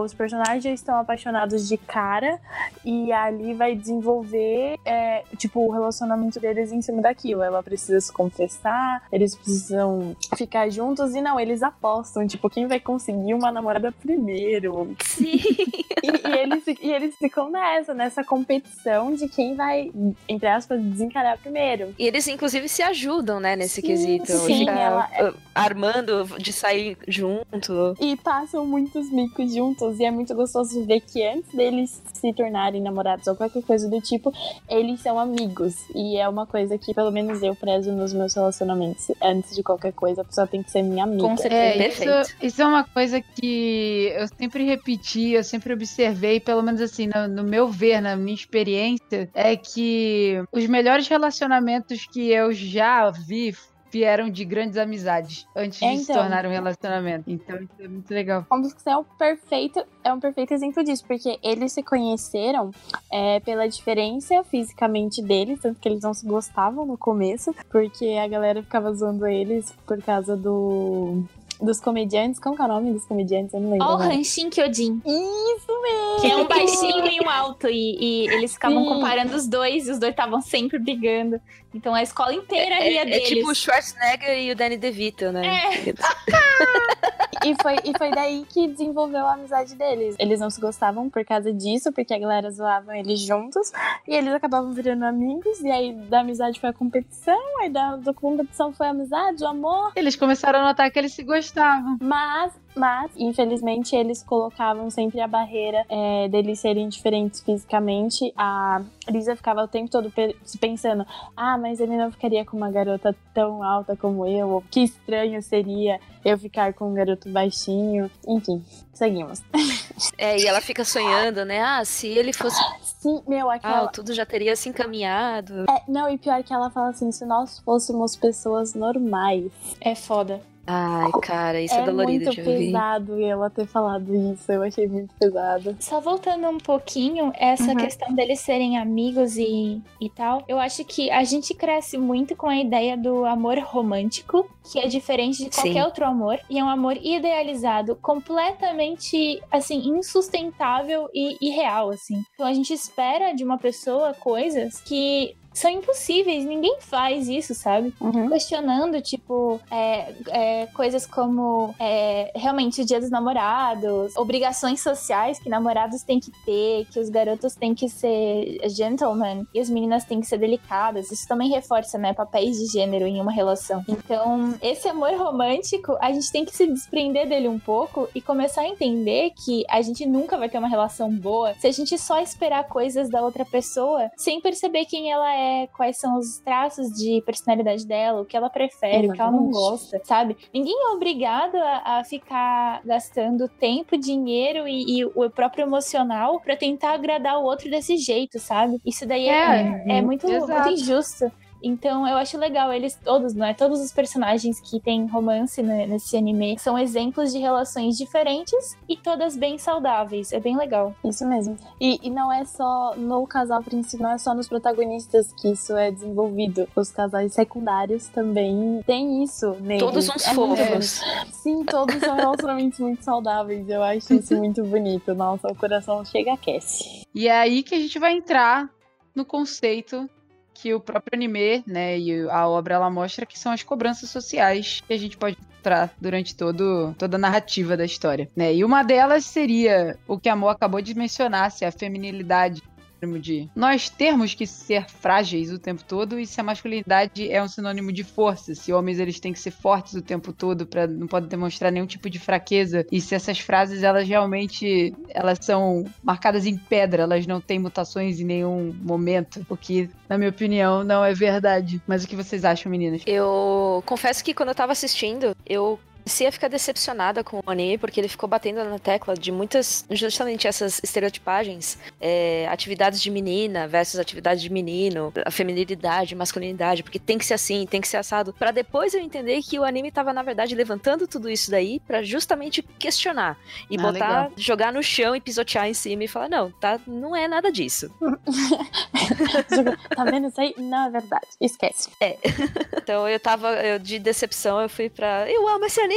os personagens já estão apaixonados de cara e ali vai desenvolver, é, tipo, o relacionamento deles em cima daquilo. Ela precisa se confessar, eles precisam ficar juntos e não, eles apostam, tipo, quem vai conseguir uma namorada primeiro. Sim. e, e, eles, e eles ficam nessa, nessa competição de quem vai, entre aspas, desencarar primeiro. E eles, inclusive, se ajudam, né, nesse sim, quesito. Sim, ela é... Armando de sair junto. E passam muitos micos juntos. E é muito gostoso ver que antes deles se tornarem namorados ou qualquer coisa do tipo, eles são amigos. E é uma coisa que, pelo menos, eu prezo nos meus relacionamentos. Antes de qualquer coisa, a pessoa tem que ser minha amiga. Com certeza. É, isso, isso, é uma coisa que eu sempre repeti, eu sempre observei, pelo menos assim, no, no meu ver, na minha experiência, é que os melhores relacionamentos que eu já vi vieram de grandes amizades antes é, de então, se tornar um relacionamento. Então isso é muito legal. Como você é um perfeito, é um perfeito exemplo disso, porque eles se conheceram é, pela diferença fisicamente deles, tanto que eles não se gostavam no começo, porque a galera ficava zoando eles por causa do dos comediantes. Como é o nome dos comediantes? Eu não lembro. Oh, Hanshin Kyojin. Isso mesmo! Que é um baixinho e um alto. E, e eles ficavam Sim. comparando os dois, e os dois estavam sempre brigando. Então a escola inteira ria é, deles. É tipo o Schwarzenegger e o Danny DeVito, né? É. e, foi, e foi daí que desenvolveu a amizade deles. Eles não se gostavam por causa disso, porque a galera zoava eles juntos. E eles acabavam virando amigos. E aí da amizade foi a competição. Aí da, da competição foi a amizade, o amor. Eles começaram a notar que eles se gostavam. Mas mas, infelizmente, eles colocavam sempre a barreira é, deles serem diferentes fisicamente. A Lisa ficava o tempo todo pensando: ah, mas ele não ficaria com uma garota tão alta como eu, ou que estranho seria eu ficar com um garoto baixinho. Enfim, seguimos. É, e ela fica sonhando, né? Ah, se ele fosse. Sim, meu, aquela. Ah, tudo já teria se encaminhado. É, não, e pior que ela fala assim: se nós fôssemos pessoas normais. É foda. Ai, cara, isso é, é dolorido de ouvir. É muito pesado ela ter falado isso, eu achei muito pesado. Só voltando um pouquinho, essa uhum. questão deles serem amigos e, e tal, eu acho que a gente cresce muito com a ideia do amor romântico, que é diferente de qualquer Sim. outro amor, e é um amor idealizado, completamente, assim, insustentável e irreal, assim. Então a gente espera de uma pessoa coisas que são impossíveis, ninguém faz isso, sabe? Uhum. Questionando, tipo, é, é, coisas como é, realmente o dia dos namorados, obrigações sociais que namorados têm que ter, que os garotos têm que ser gentlemen e as meninas têm que ser delicadas. Isso também reforça, né, papéis de gênero em uma relação. Então, esse amor romântico, a gente tem que se desprender dele um pouco e começar a entender que a gente nunca vai ter uma relação boa se a gente só esperar coisas da outra pessoa sem perceber quem ela é é, quais são os traços de personalidade dela, o que ela prefere, Exatamente. o que ela não gosta, sabe? Ninguém é obrigado a, a ficar gastando tempo, dinheiro e, e, o próprio emocional para tentar agradar o outro desse jeito, sabe? Isso daí é, é, é muito, muito injusto. Então eu acho legal eles todos, não é? Todos os personagens que têm romance né, nesse anime são exemplos de relações diferentes e todas bem saudáveis. É bem legal. Isso mesmo. E, e não é só no casal principal, não é só nos protagonistas que isso é desenvolvido. Os casais secundários também têm isso neles. Todos uns É fofos. Sim, todos são relacionamentos muito saudáveis. Eu acho isso muito bonito. Nossa, o coração chega a aquece. E é aí que a gente vai entrar no conceito que o próprio anime, né, e a obra ela mostra que são as cobranças sociais que a gente pode encontrar durante todo, toda a narrativa da história, né? E uma delas seria o que a Mo acabou de mencionar, se a feminilidade sinônimo de nós termos que ser frágeis o tempo todo e se a masculinidade é um sinônimo de força, se homens eles têm que ser fortes o tempo todo para não podem demonstrar nenhum tipo de fraqueza e se essas frases elas realmente elas são marcadas em pedra, elas não têm mutações em nenhum momento, o que na minha opinião não é verdade. Mas o que vocês acham, meninas? Eu confesso que quando eu tava assistindo, eu comecei a ficar decepcionada com o anime, porque ele ficou batendo na tecla de muitas, justamente essas estereotipagens, é, atividades de menina versus atividades de menino, a feminilidade, masculinidade, porque tem que ser assim, tem que ser assado, Pra depois eu entender que o anime tava, na verdade, levantando tudo isso daí pra justamente questionar e Ah, botar, legal. jogar no chão e pisotear em cima e falar, não, tá, não é nada disso. tá vendo isso aí? Não é verdade. Esquece. Então eu tava, eu, de decepção, eu fui pra, eu amo esse anime!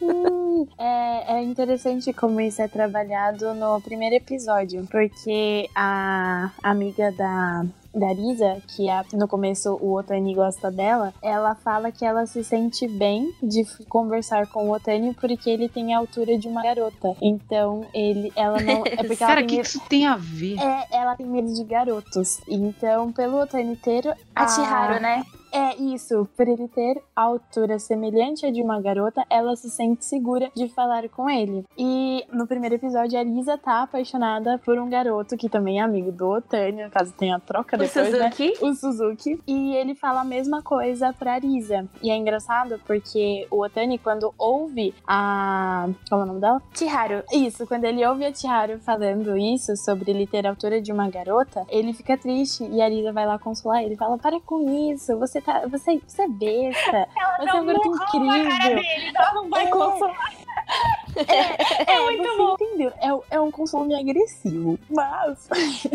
Hum, é, é interessante como isso é trabalhado no primeiro episódio, porque a amiga da. Da Risa, que a- no começo o Otani gosta dela, ela fala que ela se sente bem de conversar com o Otani porque ele tem a altura de uma garota. Então ele, ela não. É porque Cara, o que, que isso tem a ver? É, ela tem medo de garotos. Então, pelo Otani ter. A Chiharu, né? É isso, por ele ter a altura semelhante à de uma garota, ela se sente segura de falar com ele. E no primeiro episódio, a Lisa tá apaixonada por um garoto que também é amigo do Otani, no caso tem a troca O depois, né? Suzuki. O Suzuki. E ele fala a mesma coisa pra Risa. E é engraçado porque o Otani, quando ouve a. Como é o nome dela? Chiharu. Isso, quando ele ouve a Chiharu falando isso, sobre ele ter a altura de uma garota, ele fica triste e a Lisa vai lá consolar ele. Fala: Para com isso, você tá. Você, você é besta. você é um garoto incrível. ela não vai É. consolar. É, É muito você bom. entendeu? É, é um consolo meio agressivo. Mas.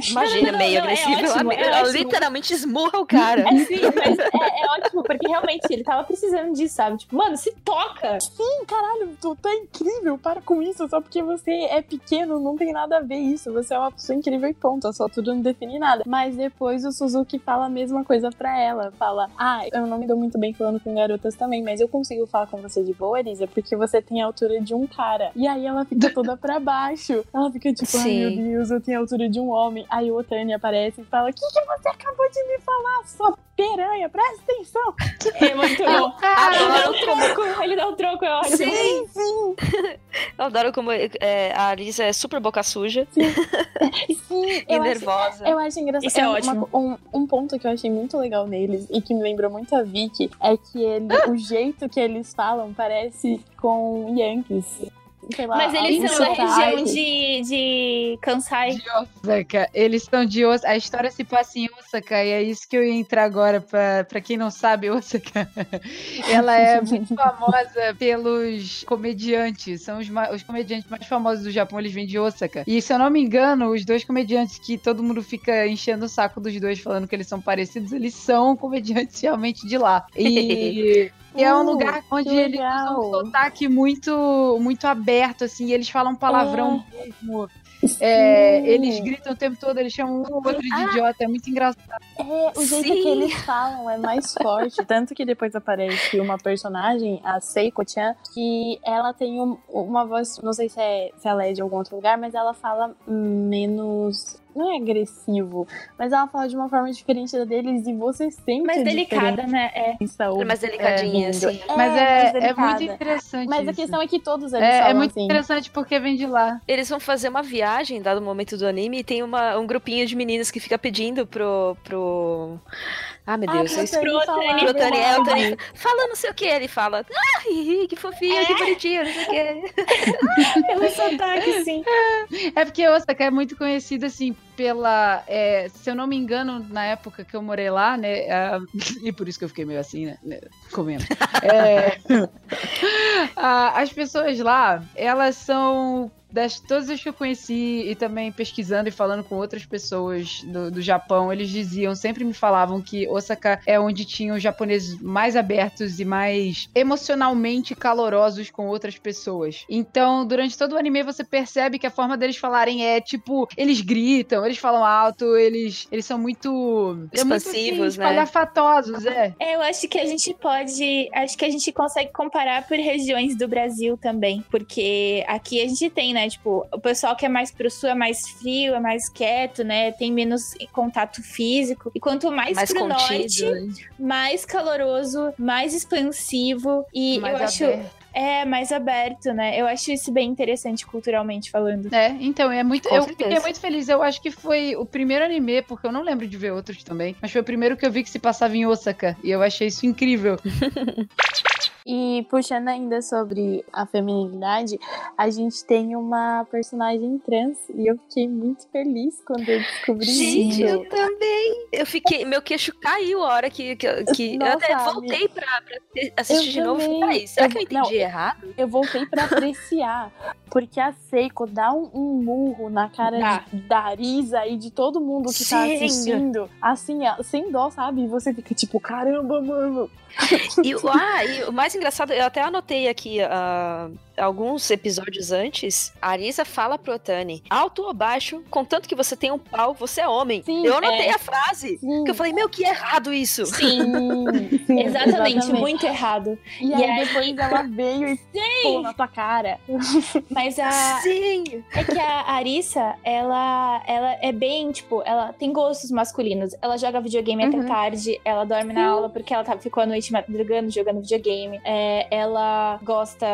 Imagina, não, meio não, é agressivo. ótimo, ela, é ela literalmente esmurra o cara. É sim, mas é, é ótimo, porque realmente ele tava precisando disso, sabe? Tipo, mano, se toca. Sim, caralho, tu tá incrível. Para com isso. Só porque você é pequeno, não tem nada a ver isso. Você é uma pessoa incrível e ponto. A sua altura não define nada. Mas depois o Suzuki fala a mesma coisa pra ela. Fala: Ah, eu não me dou muito bem falando com garotas também, mas eu consigo falar com você de boa, Elisa, porque você tem a altura de um cara. E aí ela fica toda pra baixo. Ela fica tipo, ai Sim. meu Deus, eu tenho a altura de um homem. Aí o Otani aparece e fala: O que, que você acabou de me falar, sua piranha? Presta atenção. É muito bom. Ele dá um troco, ele dá um troco, é ótimo. Sim, Sim, eu adoro como é, a Arisa é super boca suja sim. e Eu acho, nervosa. Eu acho engraçado. Isso é uma- ótimo. um, um ponto que eu achei muito legal neles e que me lembrou muito a Vicky é que ele, o jeito que eles falam parece com Yankees. Lá, Mas eles são da região de, de Kansai. De Osaka. Eles estão de Osaka. A história se passa em Osaka e é isso que eu ia entrar agora. Pra, pra quem não sabe, Osaka ela é muito famosa pelos comediantes. São os, os comediantes mais famosos do Japão, eles vêm de Osaka. E se eu não me engano, os dois comediantes que todo mundo fica enchendo o saco dos dois falando que eles são parecidos, eles são comediantes realmente de lá. E. E é um Uh, lugar onde eles usam um sotaque muito, muito aberto, assim, eles falam palavrão mesmo. É, eles gritam o tempo todo, eles chamam um ou outro de idiota, é muito engraçado. É, o jeito Sim. que eles falam é mais forte. Tanto que depois aparece uma personagem, a Seiko-chan, que ela tem um- uma voz, não sei se, é, se ela é de algum outro lugar, mas ela fala menos. Não é agressivo, mas ela fala de uma forma diferente da deles e você sente Mais a delicada, né? É. diferença. É mais delicadinha, ouvindo. assim. É, Mas é, é delicada. muito interessante. Mas a isso. questão é que todos eles é, falam é muito assim. interessante porque vem de lá. Eles vão fazer uma viagem, dado o momento do anime, e tem uma, um grupinho de meninas que fica pedindo pro, pro Ah, meu Deus. Ah, isso pro Otani Pro Otani, é, o Otani verdade. fala não sei o que, ele fala, ah, hi, hi, que fofinho, que bonitinho, não sei o que. Pelo sotaque, sim. É porque Osaka é muito conhecida, assim, pela. é, se eu não me engano, na época que eu morei lá, né? ah, e por isso que eu fiquei meio assim, né? né, Comendo. É, ah, as pessoas lá, elas são. Das todas as que eu conheci e também pesquisando e falando com outras pessoas do, do Japão, eles diziam, sempre me falavam que Osaka é onde tinham os japoneses mais abertos e mais emocionalmente calorosos com outras pessoas. Então, durante todo o anime, você percebe que a forma deles falarem é tipo, eles gritam, eles falam alto, eles, eles são muito. é muito, Expansivos, assim, né? é. É, eu acho que a gente pode. Acho que a gente consegue comparar por regiões do Brasil também. Porque aqui a gente tem, né? Tipo, o pessoal que é mais pro sul é mais frio, é mais quieto, né? Tem menos contato físico. E quanto mais, Mais pro norte, contido. mais caloroso, mais expansivo. E Mais eu acho. É, mais aberto, né? Eu acho isso bem interessante culturalmente falando. É, então, é muito. Com eu certeza. fiquei muito feliz. Eu acho que foi o primeiro anime, porque eu não lembro de ver outros também, mas foi o primeiro que eu vi que se passava em Osaka. E eu achei isso incrível. E puxando ainda sobre a feminilidade, a gente tem uma personagem trans e eu fiquei muito feliz quando eu descobri Gente, isso. eu também. Eu fiquei. Meu queixo caiu a hora que. que, que- eu Nossa, até amiga. voltei pra, pra assistir Eu de novo. também. Peraí, será Eu- que eu não, entendi errado? Eu voltei pra apreciar, porque a Seiko dá um, um murro na cara Dá. de- da Arisa e de todo mundo que tá Sim. assistindo, assim, sem dó, sabe? E você fica tipo, caramba, mano. E, ah, e o mais engraçado, eu até anotei aqui ah, alguns episódios antes. A Arisa fala pro Otani, alto ou baixo, contanto que você tenha um pau, você é homem. Sim, eu anotei é. a frase. Sim, Que eu falei, meu, que errado isso. sim, sim, Exatamente, muito errado. E, E aí, aí- depois ela veio e pô na tua cara. Mas a, Sim. É que a Arissa, ela, ela é bem, tipo, ela tem gostos masculinos. Ela joga videogame até Uhum. tarde, ela dorme na aula porque ela tá, ficou a noite madrugando jogando videogame. É, ela gosta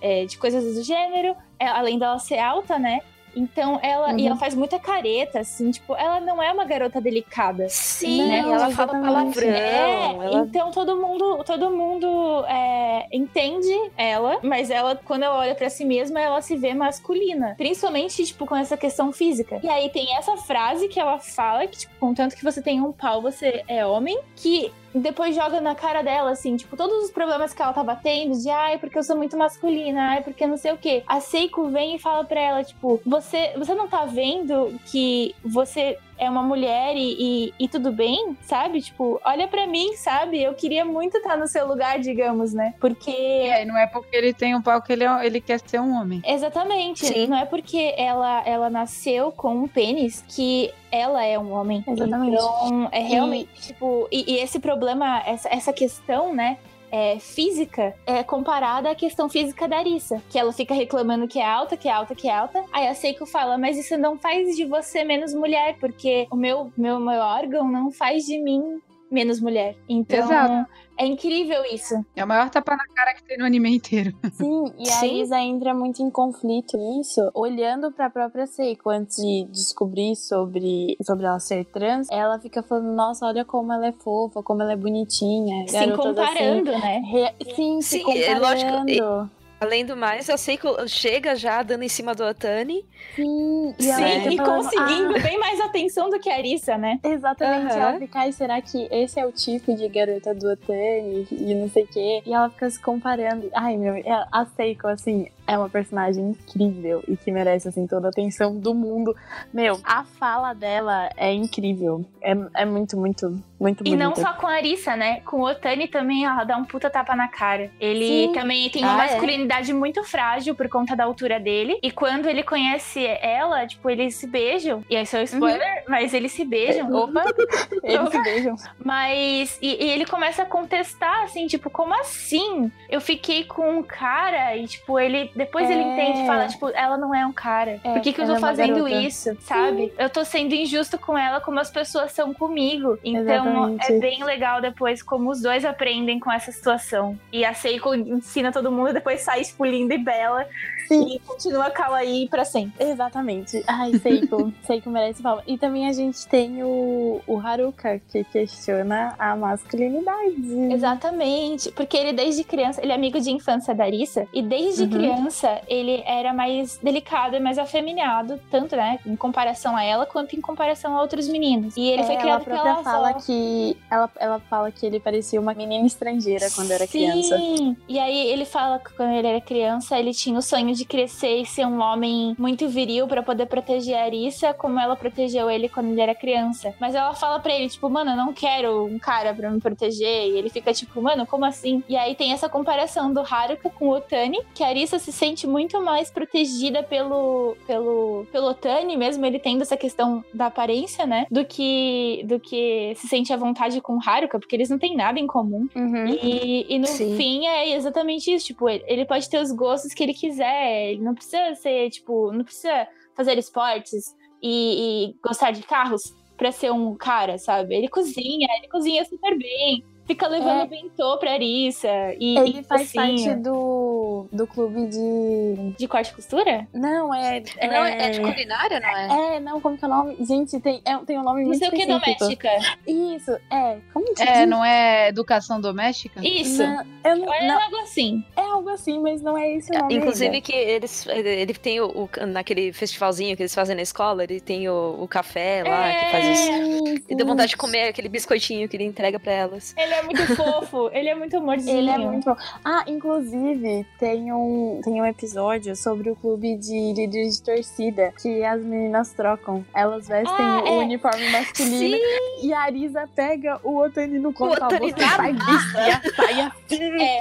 é, de coisas do gênero, é, além dela ser alta, né? Então ela. E Uhum. ela faz muita careta, assim, tipo, ela não é uma garota delicada. Sim, Né? ela fala exatamente. palavrão. É, ela- então todo mundo, todo mundo é, entende ela, mas ela, quando ela olha pra si mesma, ela se vê masculina. Principalmente, tipo, com essa questão física. E aí tem essa frase que ela fala, que, tipo, contanto que você tem um pau, você é homem, que depois joga na cara dela, assim, tipo, todos os problemas que ela tava tendo, de ai, porque eu sou muito masculina, ai, porque não sei o quê. A Seiko vem e fala pra ela, tipo, você, você não tá vendo que você é uma mulher e, e, e tudo bem, sabe? Tipo, olha pra mim, sabe? Eu queria muito estar no seu lugar, digamos, né? Porque. É, e não é porque ele tem um pau que ele, é- ele quer ser um homem. Exatamente. Sim. Não é porque ela, ela nasceu com um pênis que ela é um homem. Exatamente. Então, é realmente, tipo, e, e esse problema, essa, essa questão, né? É, física é comparada à questão física da Arissa. Que ela fica reclamando que é alta, que é alta, que é alta. Aí a Seiko fala, mas isso não faz de você menos mulher, porque o meu, meu, meu órgão não faz de mim menos mulher. Então, Exato. É incrível isso. É o maior tapa na cara que tem no anime inteiro. Sim, e a Sim. Isa entra muito em conflito nisso, olhando pra própria Seiko antes de descobrir sobre, sobre ela ser trans. Ela fica falando, nossa, olha como ela é fofa, como ela é bonitinha. Se garotas comparando, né? Assim, Re- Sim, se Sim, é lógico, comparando. Além do mais, eu sei que chega já dando em cima do Otani. Sim, e Sim, e falando, conseguindo bem mais atenção do que a Arissa, né? "Ah, exatamente, Aham. ela fica, ai, será que esse é o tipo de garota do Otani e não sei o quê? E ela fica se comparando. Ai, meu, é- a Seiko, assim, é uma personagem incrível e que merece, assim, toda a atenção do mundo. Meu, a fala dela é incrível. É, é muito, muito, muito E bonita. não só com a Arissa, né? Com o Otani também, ela dá um puta tapa na cara. Ele Sim. também tem uma Ah, é? masculinidade muito frágil por conta da altura dele. E quando ele conhece ela, tipo, eles se beijam. E aí, isso é spoiler, mas eles se beijam. Opa! Eles se beijam. Mas. E, e ele começa a contestar, assim, tipo, como assim? Eu fiquei com um cara e, tipo, ele. Depois ele É. entende e fala, tipo, ela não é um cara. É, Por que, que eu tô é fazendo isso? Sabe? Eu tô sendo injusto com ela como as pessoas são comigo. Então Exatamente. é bem legal depois como os dois aprendem com essa situação. E a Seiko ensina todo mundo, depois sai tipo linda e bela. Sim. E continua calma aí pra sempre. Exatamente. Ai, Seiko. Seiko merece palma. E também também a gente tem o, o Haruka, que questiona a masculinidade. Exatamente, porque ele desde criança, ele é amigo de infância da Arissa, e desde uhum. criança ele era mais delicado e mais afeminado, tanto, né, em comparação a ela, quanto em comparação a outros meninos. E ele é, foi criado ela pela fala avó. que ela, ela fala que ele parecia uma menina estrangeira quando era criança. Sim. E aí ele fala que quando ele era criança, ele tinha o sonho de crescer e ser um homem muito viril para poder proteger a Arissa, como ela protegeu ele quando ele era criança. Mas ela fala para ele, tipo, mano, eu não quero um cara para me proteger. E ele fica tipo, mano, como assim? E aí tem essa comparação do Haruka com o Otani, que a Arissa se sente muito mais protegida pelo pelo pelo Otani, mesmo ele tendo essa questão da aparência, né, do que do que se sente à vontade com o Haruka, porque eles não têm nada em comum. Uhum. E, e no Sim. fim é exatamente isso, tipo, ele, ele pode ter os gostos que ele quiser, ele não precisa ser, tipo, não precisa fazer esportes e, e gostar de carros pra ser um cara, sabe? Ele cozinha, ele cozinha super bem fica levando é. bentô pra Arissa. E, Ele faz assim, parte do, do clube de. De corte e costura? Não, é. É, não, é de culinária, não é? É, não, como que é o nome? Gente, tem, é, tem um nome não muito sei o que doméstica. Isso, é. Como que É, diz? não é educação doméstica? Isso. Não, eu não, é não, algo assim. É algo assim, mas não é esse o nome. Inclusive ainda. que eles. Ele tem o, o, Naquele festivalzinho que eles fazem na escola, ele tem o, o café lá, é, que faz isso. E deu vontade de comer aquele biscoitinho que ele entrega pra elas. Ele é muito fofo, ele é muito amorzinho. Ele é muito bom. Ah, inclusive, tem um, tem um episódio sobre o clube de líderes de torcida que as meninas trocam. Elas vestem Ah, o é. uniforme masculino e a Arisa pega o Otani no colo. O fala, Otani "Você vai vestir a saia assim." É,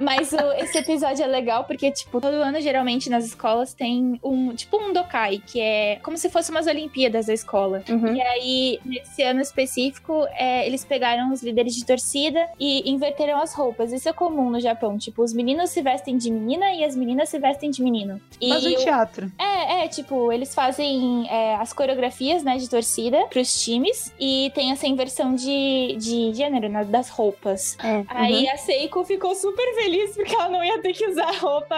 mas o- esse episódio é legal porque, tipo, todo ano, geralmente, nas escolas tem um, tipo, um dokai, que é como se fosse umas Olimpíadas da escola. Uhum. E aí, nesse ano específico, é, eles pegaram os líderes de torcida e inverteram as roupas. Isso é comum no Japão. Tipo, os meninos se vestem de menina e as meninas se vestem de menino. E Faz um o- teatro. é, é, tipo, eles fazem é, as coreografias, né, de torcida pros times e tem essa inversão de, de gênero, né, das roupas. É, Aí uhum. a Seiko ficou super feliz porque ela não ia ter que usar roupa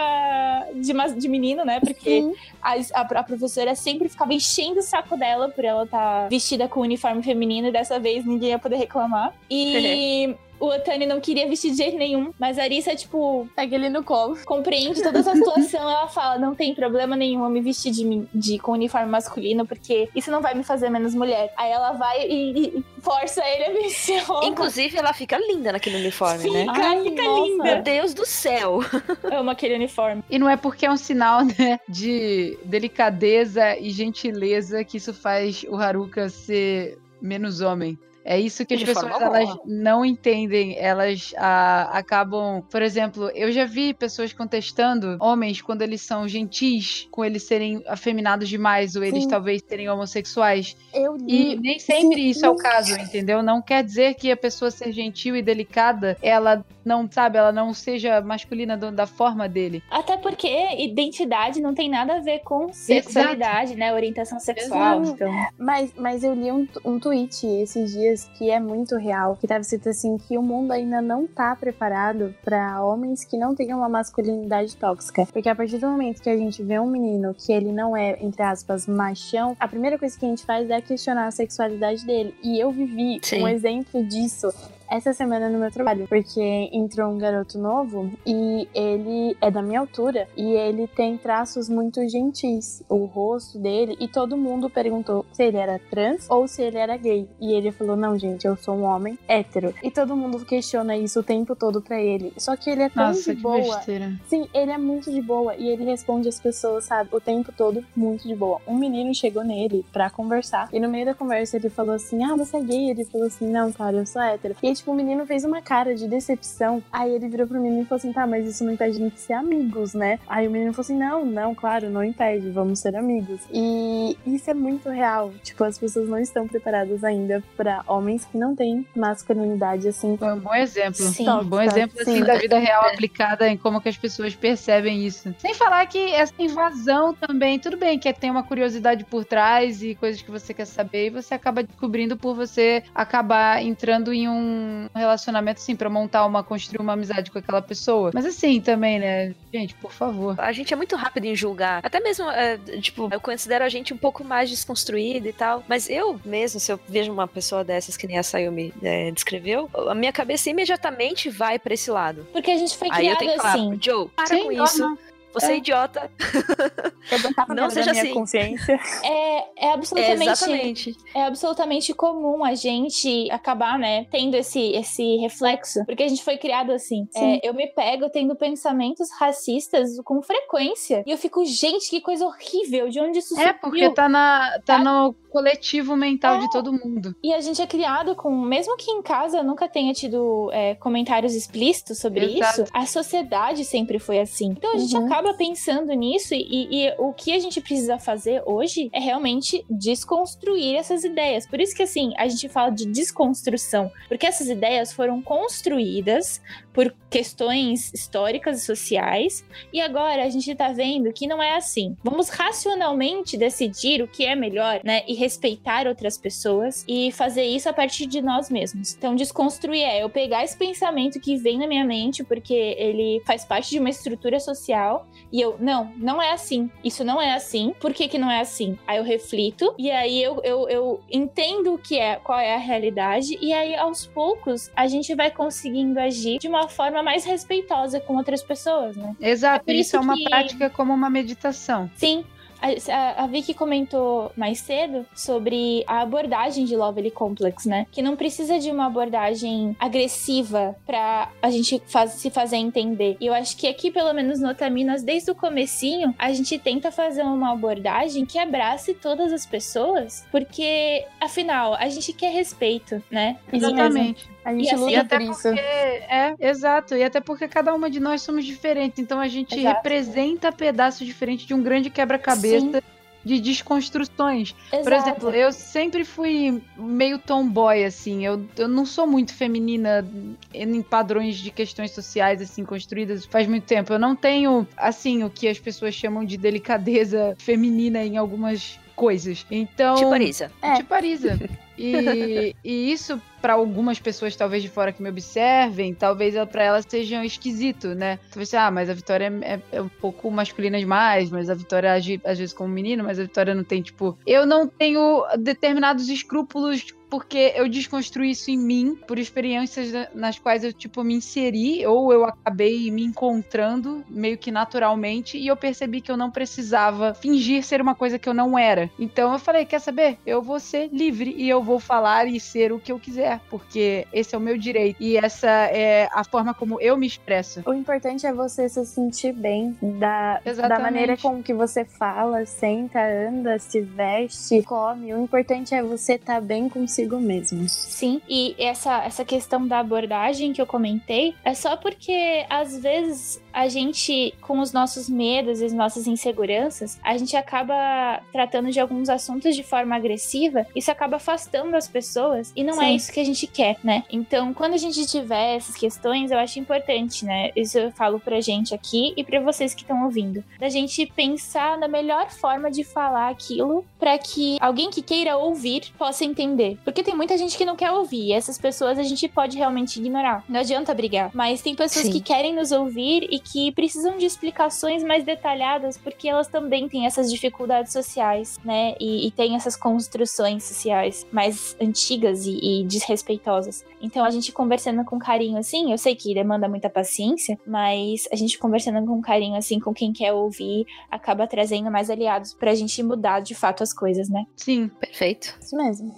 de, mas- de menino, né? Porque a, a, a professora sempre ficava enchendo o saco dela por ela estar vestida com uniforme feminino e dessa vez ninguém ia poder reclamar. E. O Otani não queria vestir de jeito nenhum, mas a Arissa, tipo, Pega ele no colo. compreende toda essa situação. Ela fala: não tem problema nenhum eu me vestir de, de, com uniforme masculino, porque isso não vai me fazer menos mulher. Aí ela vai e, e força ele a vestir roupa. Inclusive, ela fica linda naquele uniforme, né? Fica, Ai, fica nossa. linda. Meu Deus do céu! Amo aquele uniforme. E não é porque é um sinal, né, de delicadeza e gentileza que isso faz o Haruka ser menos homem. É isso que as De pessoas elas não entendem. Elas ah, acabam. Por exemplo, eu já vi pessoas contestando homens quando eles são gentis, com eles serem afeminados demais, ou eles Sim. talvez serem homossexuais. Eu E nem sempre Sim, isso é o caso, entendeu? Não quer dizer que a pessoa ser gentil e delicada, ela não, sabe, ela não seja masculina do- da forma dele. Até porque identidade não tem nada a ver com sexualidade, né? Orientação sexual. Exato. Então, Mas, mas eu li um, um tweet esses dias que é muito real, que tava escrito assim que o mundo ainda não tá preparado pra homens que não tenham uma masculinidade tóxica. Porque a partir do momento que a gente vê um menino que ele não é, entre aspas, machão, a primeira coisa que a gente faz é questionar a sexualidade dele. E eu vivi Sim. um exemplo disso essa semana no meu trabalho, porque entrou um garoto novo e ele é da minha altura e ele tem traços muito gentis, o rosto dele, e todo mundo perguntou se ele era trans ou se ele era gay. E ele falou: "Não, gente, eu sou um homem hétero". E todo mundo questiona isso o tempo todo pra ele. Só que ele é tão Nossa, de que boa. besteira. Sim, ele é muito de boa e ele responde as pessoas, sabe, o tempo todo muito de boa. Um menino chegou nele pra conversar e no meio da conversa ele falou assim: Ah, você é gay? Ele falou assim: Não, cara, eu sou hétero. E tipo, o menino fez uma cara de decepção. Aí ele virou pro menino e falou assim: Tá, mas isso não impede a gente ser amigos, né? Aí o menino falou assim: Não, não, claro, não impede, vamos ser amigos. E isso é muito real. Tipo, as pessoas não estão preparadas ainda pra homens que não têm masculinidade assim. Foi um bom exemplo. Sim. um bom exemplo assim sim. da vida real aplicada em como que as pessoas percebem isso. Sem falar que essa invasão também, tudo bem que tem uma curiosidade por trás e coisas que você quer saber e você acaba descobrindo por você acabar entrando em um um relacionamento, assim, pra montar uma, construir uma amizade com aquela pessoa. Mas assim também, né? Gente, por favor. A gente é muito rápido em julgar. Até mesmo, é, tipo, eu considero a gente um pouco mais desconstruída e tal. Mas eu mesmo, se eu vejo uma pessoa dessas que nem a Sayumi é, descreveu, a minha cabeça imediatamente vai para esse lado. Porque a gente foi criado assim. Joe, para Sim, com isso. Você é, é idiota. Não seja minha assim. consciência. É, é absolutamente. É, é absolutamente comum a gente acabar, né, tendo esse, esse reflexo. Porque a gente foi criado assim. É, eu me pego tendo pensamentos racistas com frequência. E eu fico, gente, que coisa horrível. De onde isso É, porque tá, na, tá, tá no coletivo mental de é. todo mundo. E a gente é criado com, mesmo que em casa nunca tenha tido é, comentários explícitos sobre Exato. isso, a sociedade sempre foi assim. Então a gente uhum. acaba pensando nisso e, e, o que a gente precisa fazer hoje é realmente desconstruir essas ideias. Por isso que assim, a gente fala de desconstrução, porque essas ideias foram construídas por questões históricas e sociais, e agora a gente tá vendo que não é assim. Vamos racionalmente decidir o que é melhor, né? E respeitar outras pessoas e fazer isso a partir de nós mesmos. Então, desconstruir é eu pegar esse pensamento que vem na minha mente, porque ele faz parte de uma estrutura social, e eu, não, não é assim. Isso não é assim. Por que, que não é assim? Aí eu reflito, e aí eu, eu, eu entendo o que é, qual é a realidade, e aí aos poucos a gente vai conseguindo agir de uma uma forma mais respeitosa com outras pessoas, né? Exato, é isso, isso, é uma que... prática como uma meditação. Sim, a, a Vicky comentou mais cedo sobre a abordagem de Lovely Complex, né? Que não precisa de uma abordagem agressiva para a gente faz, se fazer entender. E eu acho que aqui, pelo menos no Otaminas, desde o comecinho, a gente tenta fazer uma abordagem que abrace todas as pessoas, porque, afinal, a gente quer respeito, né? Exatamente. A gente e assim, luta por isso. Porque, é, exato. E até porque cada uma de nós somos diferentes. Então a gente exato. representa pedaços diferentes de um grande quebra-cabeça de desconstruções. Exato. Por exemplo, eu sempre fui meio tomboy, assim. Eu, eu não sou muito feminina em padrões de questões sociais, assim, construídas faz muito tempo. Eu não tenho, assim, o que as pessoas chamam de delicadeza feminina em algumas coisas. Então. Tipo Arisa. É. Tipo Arisa. E, e isso, para algumas pessoas, talvez de fora que me observem, talvez para elas seja esquisito, né? Talvez, ah, mas a Vitória é, é, é, um pouco masculina demais, mas a Vitória age às vezes como menino, mas a Vitória não tem, tipo. Eu não tenho determinados escrúpulos porque eu desconstruí isso em mim por experiências nas quais eu tipo me inseri ou eu acabei me encontrando meio que naturalmente e eu percebi que eu não precisava fingir ser uma coisa que eu não era. Então eu falei, quer saber? Eu vou ser livre e eu vou falar e ser o que eu quiser, porque esse é o meu direito e essa é a forma como eu me expresso. O importante é você se sentir bem da, da maneira com que você fala, senta, anda, se veste, come. O importante é você estar tá bem consigo consigo mesmo. Sim, e essa, essa questão da abordagem que eu comentei é só porque às vezes a gente, com os nossos medos e as nossas inseguranças, a gente acaba tratando de alguns assuntos de forma agressiva, isso acaba afastando as pessoas e não é Sim. é isso que a gente quer, né? Então, quando a gente tiver essas questões, eu acho importante, né? Isso eu falo pra gente aqui e para vocês que estão ouvindo, da gente pensar na melhor forma de falar aquilo para que alguém que queira ouvir possa entender. Porque tem muita gente que não quer ouvir. E essas pessoas a gente pode realmente ignorar. Não adianta brigar. Mas tem pessoas Sim. que querem nos ouvir e que precisam de explicações mais detalhadas, porque elas também têm essas dificuldades sociais, né? E, e têm essas construções sociais mais antigas e, e desrespeitosas. Então a gente conversando com carinho assim, eu sei que demanda muita paciência, mas a gente conversando com carinho assim com quem quer ouvir, acaba trazendo mais aliados pra gente mudar de fato as coisas, né? Sim, perfeito. Isso mesmo.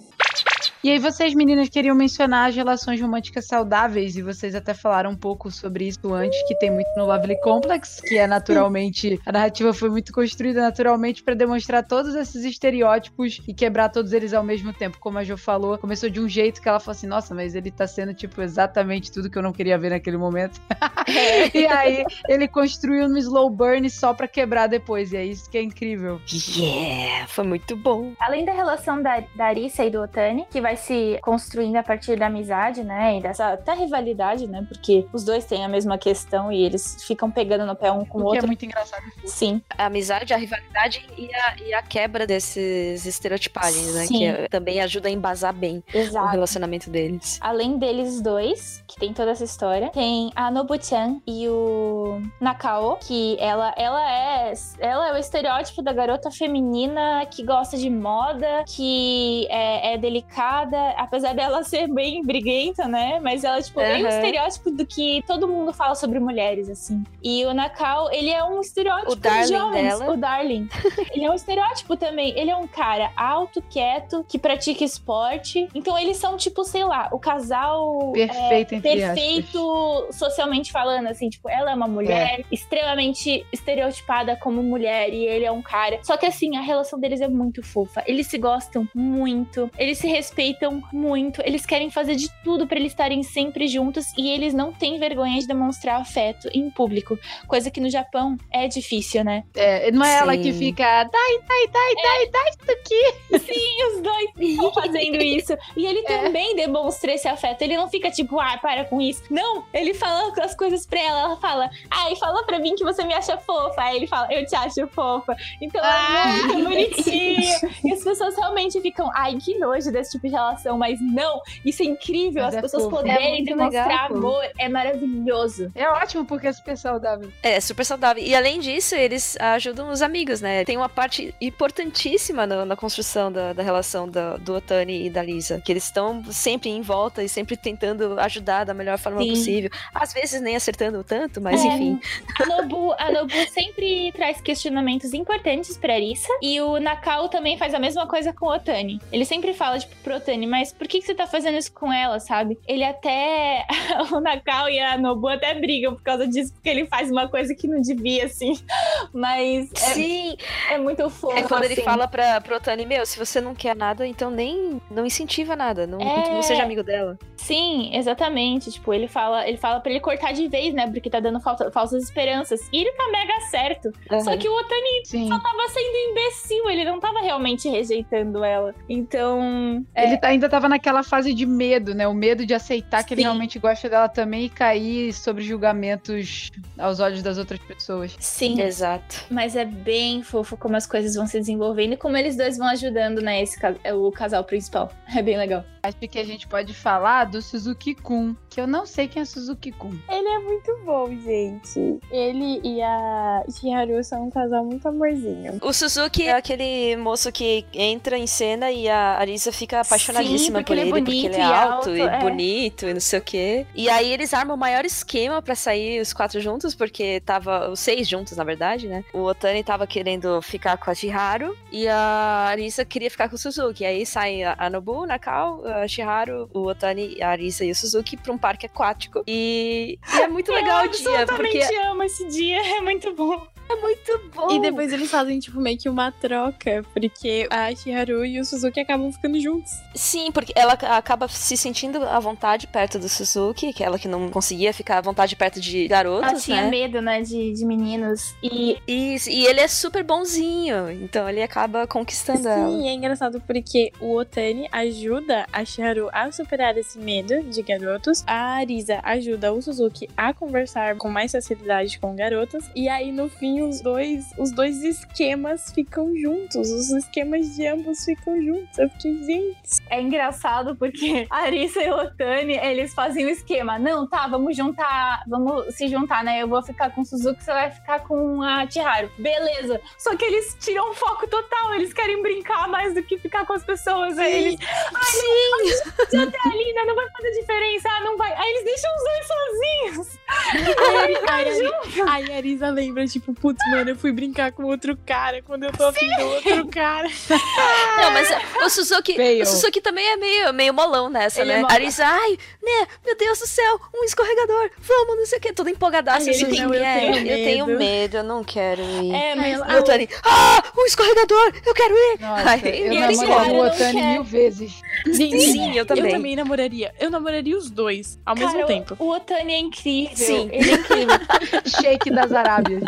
E aí vocês, meninas, queriam mencionar as relações românticas saudáveis, e vocês até falaram um pouco sobre isso antes, que tem muito no Lovely Complex, que é naturalmente. A narrativa foi muito construída naturalmente para demonstrar todos esses estereótipos e quebrar todos eles ao mesmo tempo. Como a Jo falou, começou de um jeito que ela falou assim: nossa, mas ele tá sendo, tipo, exatamente tudo que eu não queria ver naquele momento. e aí ele construiu um slow burn só para quebrar depois, e é isso que é incrível. Yeah, foi muito bom. Além da relação da, da e do Otani, que vai vai se construindo a partir da amizade, né? E dessa até rivalidade, né? Porque os dois têm a mesma questão e eles ficam pegando no pé um com o, O que outro. é muito engraçado. Sim. A amizade, a rivalidade e a, e a quebra desses estereotipagens, né? Sim. Que é- também ajuda a embasar bem o Exato. relacionamento deles. Além deles dois, que tem toda essa história, tem a Nobu-chan e o Nakao, que ela, ela é ela é o estereótipo da garota feminina que gosta de moda, que é, é delicada, apesar dela ser bem briguenta, né? Mas ela, tipo, é um estereótipo do que todo mundo fala sobre mulheres, assim. E o Nakao, ele é um estereótipo de jovens. dela. O darling. ele é um estereótipo também. Ele é um cara alto, quieto, que pratica esporte. Então eles são, tipo, sei lá, o casal Perfeito, entre perfeito socialmente falando, assim, tipo, ela é uma mulher extremamente estereotipada como mulher e ele é um cara. Só que assim, a relação deles é muito fofa. Eles se gostam muito, eles se respeitam muito, eles querem fazer de tudo pra eles estarem sempre juntos e eles não têm vergonha de demonstrar afeto em público, coisa que no Japão é difícil, né? É, não é ela que Sim. fica, dai, dai, dai, dai, dai isso aqui. Sim, os dois estão fazendo isso. E ele É. também demonstra esse afeto. Ele não fica tipo, ah, para com isso. Não, ele fala as coisas pra ela. Ela fala, ai, fala pra mim que você me acha fofa. Aí ele fala, eu te acho fofa. Então Ah. é muito bonitinho. E as pessoas realmente ficam, ai, que nojo desse tipo de relação. Mas não, isso é incrível. Mas as é pessoas fofo. É poderem muito demonstrar legal, amor. É maravilhoso. É ótimo porque é super saudável. É, super saudável. E além disso, eles ajudam os amigos, né? Tem uma parte importantíssima no- na construção da, da relação da- do Otani e da Lisa. Que eles estão sempre em volta e sempre tentando ajudar da melhor forma Sim. possível. Às vezes nem acertando tanto, mas É, enfim. A Nobu, a Nobu sempre traz questionamentos importantes pra Arisa. E o Nakao também faz a mesma coisa com o Otani. Ele sempre fala, tipo, pro Otani, mas por que, que você tá fazendo isso com ela, sabe? Ele até. o Nakao e a Nobu até brigam por causa disso, porque ele faz uma coisa que não devia, assim. Mas é, Sim, é muito fofo. é quando ele assim. fala pra, pro Otani, meu, se você não quer nada, então nem não incentiva nada. Não, É. não seja amigo dela. Sim, exatamente. Tipo, ele fala, ele fala para ele cortar de vez, né? Porque tá dando falta- falsas esperanças. E ele tá mega certo. Só Aham. que o Otani Sim. tava sendo imbecil, ele não tava realmente rejeitando ela. Então. é, Ele tá- ainda tava naquela fase de medo, né? O medo de aceitar que ele Sim. realmente gosta dela também e cair sobre julgamentos aos olhos das outras pessoas. Sim. Exato. Mas é bem fofo como as coisas vão se desenvolvendo e como eles dois vão ajudando, né? Esse, o casal principal. É bem legal. Acho que a gente pode falar do Suzuki-kun, que eu não sei quem é Suzuki-kun. Ele é muito bom, gente. Ele e a Shiharu são um casal muito amorzinho. O Suzuki é aquele moço que entra em cena e a Arisa fica apaixonadíssima porque por ele é ele, porque bonito ele é e alto, alto, e é. bonito e não sei o quê. E aí eles armam o maior esquema pra sair os quatro juntos, porque tava os seis juntos, na verdade, né? O Otani tava querendo ficar com a Shiharu e a Arisa queria ficar com o Suzuki. Aí saem a Nobu, Nakao, a Shiharu, o Otani, a Arisa e o Suzuki pra um parque aquático. E, e é muito legal Eu o dia, porque absolutamente amo esse dia, é muito bom. É muito bom. E depois eles fazem, tipo, meio que uma troca, porque a Shiharu e o Suzuki acabam ficando juntos. Sim, porque ela acaba se sentindo à vontade perto do Suzuki, que é ela que não conseguia ficar à vontade perto de Ela garotos, tinha né? medo, né, de, de meninos. E Isso, e ele é super bonzinho, então ele acaba conquistando ela. Sim, é engraçado porque o Otani ajuda a Shiharu a superar esse medo de garotos. A Arisa ajuda o Suzuki a conversar com mais facilidade com garotas. E aí, no fim, os dois, os dois esquemas ficam juntos. Os esquemas de ambos ficam juntos. Eu fiquei, gente. é engraçado porque a Arisa e Otani, eles fazem o esquema. Não, tá, vamos juntar, vamos se juntar, né? Eu vou ficar com o Suzuki, você vai ficar com a Chiharu. Beleza. Só que eles tiram o foco total, eles querem brincar mais do que ficar com as pessoas. Aí eles, Sim! já tá ali, né? Não vai fazer diferença, ah, não vai. Aí eles deixam os dois sozinhos. Aí, aí, aí, aí a Arisa lembra, tipo, putz, mano, eu fui brincar com outro cara quando eu tô afim do outro cara. Não, mas o Suzuki, Fail. o Suzuki também é meio, meio molão nessa, Ele é né? molão. Arisa, ai, né, meu Deus do céu, um escorregador, vamos, não sei o que, toda empolgadaça. Assim, tem- "É, eu tenho eu tenho medo." eu não quero ir. É, mas E o Otani, ah, um escorregador, eu quero ir. Nossa, Ai, eu falaram, o Otani mil vezes. Gente, Sim, eu também. Eu também namoraria. Eu namoraria os dois ao mesmo Cara, tempo. O, o Otani é incrível. Sim. Ele é incrível. Shake das Arábias.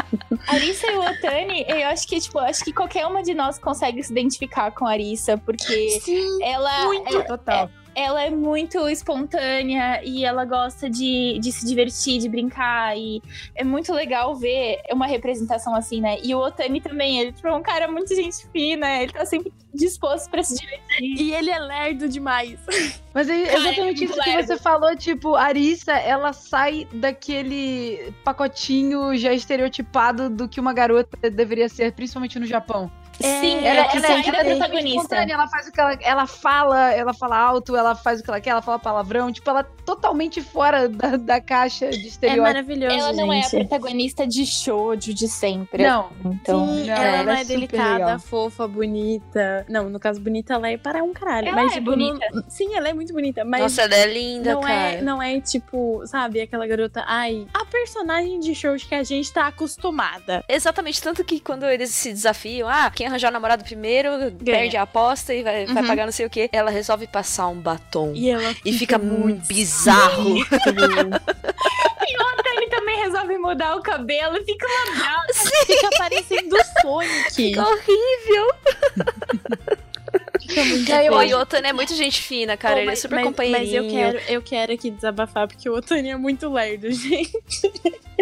A Arissa e o Otani, eu acho que, tipo, acho que qualquer uma de nós consegue se identificar com a Arissa, porque Sim, ela. muito. Total. Ela é muito espontânea e ela gosta de, de se divertir, de brincar. E é muito legal ver uma representação assim, né? E o Otani também, ele tipo, é um cara muito gente fina, ele tá sempre disposto pra se divertir. E ele é lerdo demais. Mas é Cara, exatamente é isso que lerdo. você falou, tipo, a Arissa, ela sai daquele pacotinho já estereotipado do que uma garota deveria ser, principalmente no Japão. Sim, É, ela, que ela é vê a totalmente protagonista. Ela faz o que ela, ela fala, ela fala alto, ela faz o que ela quer, ela fala palavrão, tipo, ela é totalmente fora da, da caixa de É estereótipo. maravilhoso, Ela não é a gente. protagonista de shoujo de sempre. Não, Então, Sim, Não, ela, ela não é é super delicada, legal. fofa, bonita. Não, no caso, bonita ela é para um caralho. Ela mas, é tipo, bonita. não- Sim, ela é muito bonita. Mas Nossa, ela é linda, não, cara. é, não é tipo, sabe, aquela garota. Ai, a personagem de shows que a gente tá acostumada. Exatamente, tanto que quando eles se desafiam, ah, quem arranjar o namorado primeiro perde a aposta e vai, vai Uhum. pagar não sei o quê. Ela resolve passar um batom. E ela E fica muito bizarro. ele também resolve mudar o cabelo e fica uma. Fica parecendo o Sonic. Fica horrível. É, Pô, e o Otani é muito gente fina, cara. Pô, ele é super mas, companheirinho. Mas eu quero, eu quero aqui desabafar, porque o Otani é muito lerdo, gente.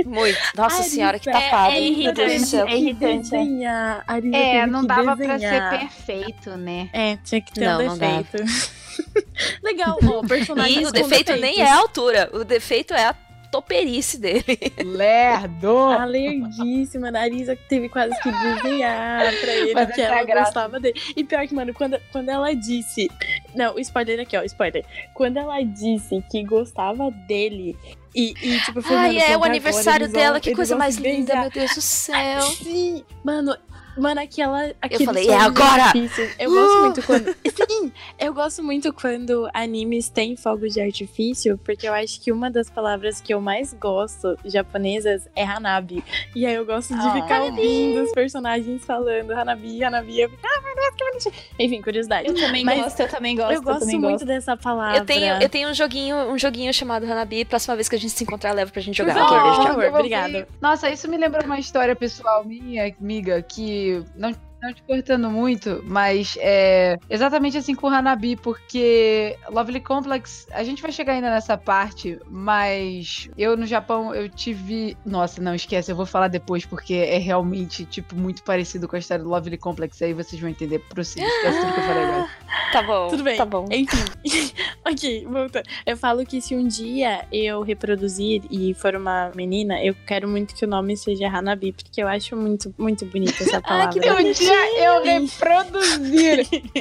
Muito. Nossa Arisa, senhora, que é- tapado. é do irritante. É irritante. Desenhar. A Arisa É, não dava pra ser perfeito, né? É, tinha que ter Não, um defeito. Legal, ó, personagem E o defeito nem é a altura. O defeito é a toperice dele. Lerdo! A lerdíssima da Arisa que teve quase que desenhar pra ele, Mas que é ela graça. gostava dele. E pior que, mano, quando, quando ela disse. Não, o spoiler aqui, ó, spoiler. Quando ela disse que gostava dele. E, e tipo, foi Ai, mano, é o agora aniversário vão- dela. Que eles coisa vão mais linda, beijar. meu Deus do céu. Sim, mano. Mano, aquela. aqueles falei, "É agora!" Eu gosto muito quando. Sim! Eu gosto muito quando animes têm fogos de artifício, porque eu acho que uma das palavras que eu mais gosto japonesas é Hanabi. E aí eu gosto de Ah. ficar ouvindo os personagens falando Hanabi, Hanabi. Eu fico, ah, meu Deus, que bonitinho. Enfim, curiosidade. Eu também Mas gosto, eu também gosto, eu gosto também muito gosto. dessa palavra. Eu tenho, eu tenho um joguinho, um joguinho chamado Hanabi. Próxima vez que a gente se encontrar, leva pra gente jogar. Por favor, Ok, beijo, por favor, eu ver. Nossa, isso me lembra uma história pessoal minha, amiga, que não, não te cortando muito, mas é exatamente assim com o Hanabi, porque Lovely Complex, a gente vai chegar ainda nessa parte, mas eu no Japão eu tive. Nossa, não, esquece, eu vou falar depois, porque é realmente, tipo, muito parecido com a história do Lovely Complex, aí vocês vão entender. Prossiga, esquece tudo que eu falei agora. Tá bom. Tudo bem. Tá bom. Enfim. ok, voltando. Eu falo que se um dia eu reproduzir e for uma menina, eu quero muito que o nome seja Hanabi, porque eu acho muito, muito bonita essa palavra. Se um dia eu reproduzir,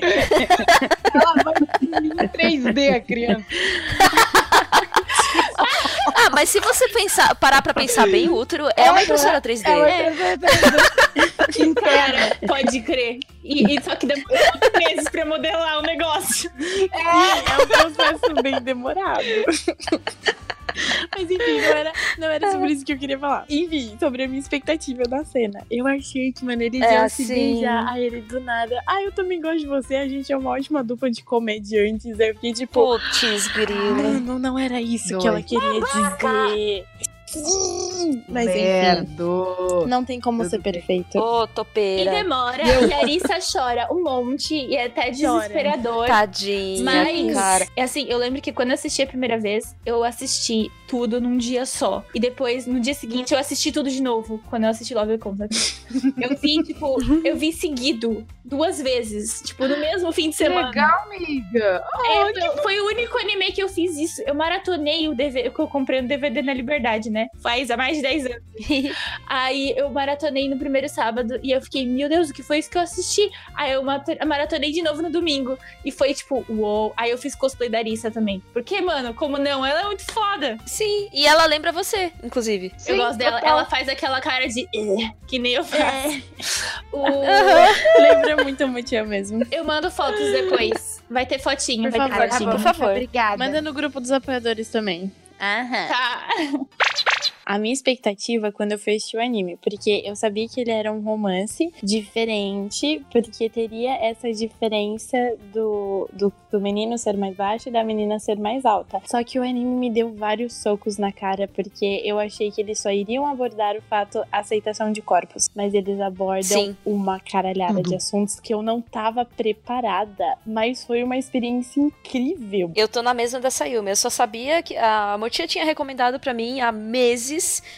ela vai ser em 3D a criança. Ah, mas se você pensar, parar pra pensar bem, o útero é uma impressora 3D. É uma impressora 3D interna. Cara, pode crer. E, e só que demorou meses pra modelar o negócio. É um processo bem demorado. Mas enfim, não era, não era sobre isso que eu queria falar. Enfim, sobre a minha expectativa da cena. Eu achei que, mano, eles É iam se assim. beijar. Aí ele do nada. Ah, eu também gosto de você. A gente é uma ótima dupla de comediantes. Aí eu fiquei tipo. Putz, grilo. Mano, não era isso que Dois. ela queria dizer. Mas enfim, Merdo. não tem como ser perfeito. Ô, E topeira. demora, e a Arissa chora um monte, e é até desesperador. Tadinha, Mas, cara. é assim, eu lembro que quando eu assisti a primeira vez, eu assisti tudo num dia só. E depois, no dia seguinte, eu assisti tudo de novo, quando eu assisti Love Complex. eu vi, tipo, eu vi seguido duas vezes, tipo, no mesmo fim de Que semana. legal, amiga. É, foi, foi o único anime que eu fiz isso. Eu maratonei o DVD, que eu comprei um DVD na Liberdade, né? Faz há mais de 10 anos. Aí eu maratonei no primeiro sábado e eu fiquei, meu Deus, o que foi isso que eu assisti? Aí eu maratonei de novo no domingo. E foi tipo, uou. Aí eu fiz cosplay da Arissa também. Porque, mano, como não? Ela é muito foda. Sim, e ela lembra você, inclusive. eu Sim, gosto dela. total. Ela faz aquela cara de. Que nem eu faço. O- Lembra muito muito eu mesmo. Eu mando fotos depois. Vai ter fotinho, Por vai favor, ter fotinho. por favor. Obrigada. Manda no grupo dos apoiadores também. Aham. Tá. A minha expectativa quando eu fui assistir o anime, porque eu sabia que ele era um romance diferente, porque teria essa diferença do, do, do menino ser mais baixo e da menina ser mais alta. Só que o anime me deu vários socos na cara, porque eu achei que eles só iriam abordar o fato aceitação de corpos, mas eles abordam Sim. uma caralhada de assuntos que eu não tava preparada, mas foi uma experiência incrível. Eu tô na mesma da Sayumi, eu só sabia que a Motia tinha recomendado para mim há meses,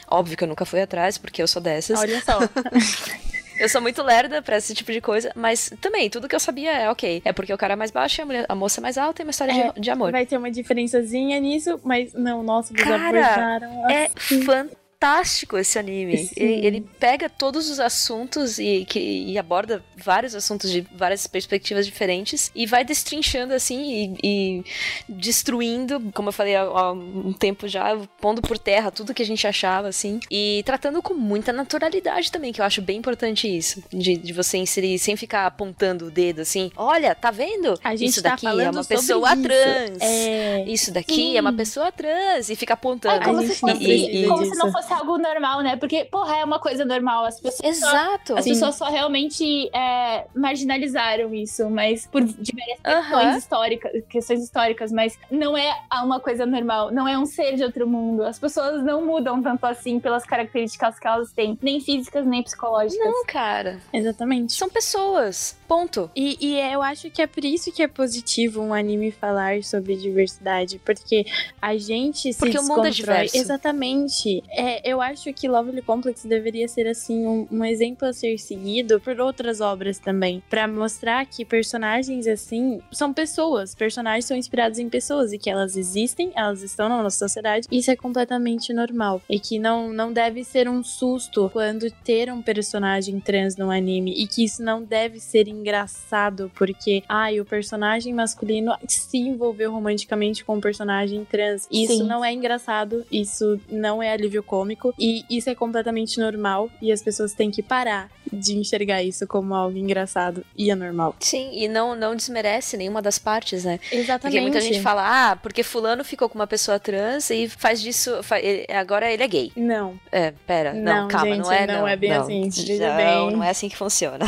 óbvio que eu nunca fui atrás, porque eu sou dessas. Olha só. Eu sou muito lerda pra esse tipo de coisa, mas também, tudo que eu sabia é ok. É porque o cara é mais baixo e a, mulher, a moça é mais alta e uma história é, de, de, amor. Vai ter uma diferençazinha nisso, mas não, nossa, eles cara, abordaram é assim. É fantástico fantástico esse anime. Ele, ele, pega todos os assuntos e, que, e aborda vários assuntos de várias perspectivas diferentes e vai destrinchando assim e, e destruindo, como eu falei há, há, um tempo já, pondo por terra tudo que a gente achava, assim, e tratando com muita naturalidade também, que eu acho bem importante isso, de, de você inserir sem ficar apontando o dedo assim, olha, tá vendo? isso tá daqui é uma pessoa isso. trans. É... Isso daqui Sim. é uma pessoa trans e fica apontando. É como, se fosse, e, como se não fosse algo normal, né? Porque, porra, é uma coisa normal. As pessoas. Exato. Só, as pessoas só realmente é, marginalizaram isso, mas por diversas questões históricas, questões históricas, mas não é uma coisa normal. Não é um ser de outro mundo. As pessoas não mudam tanto assim pelas características que elas têm, nem físicas, nem psicológicas. Não, cara. Exatamente. São pessoas. Ponto. E, e eu acho que é por isso que é positivo um anime falar sobre diversidade, porque a gente se Porque o mundo é diverso. Exatamente. É, eu acho que Lovely Complex deveria ser assim um, um exemplo a ser seguido por outras obras também, para mostrar que personagens assim são pessoas, personagens são inspirados em pessoas e que elas existem, elas estão na nossa sociedade. Isso é completamente normal e que não não deve ser um susto quando ter um personagem trans no anime e que isso não deve ser engraçado porque, ai, o personagem masculino se envolveu romanticamente com o personagem trans. Isso Sim. não é engraçado, isso não é alívio cômico e isso é completamente normal e as pessoas têm que parar de enxergar isso como algo engraçado e anormal. Sim, e não, não desmerece nenhuma das partes, né? Exatamente. Porque muita gente fala, ah, porque fulano ficou com uma pessoa trans e faz disso, faz, agora ele é gay. Não. É, pera, não, não calma, gente, não é, não. Não é bem não. assim, não, bem. não é assim que funciona.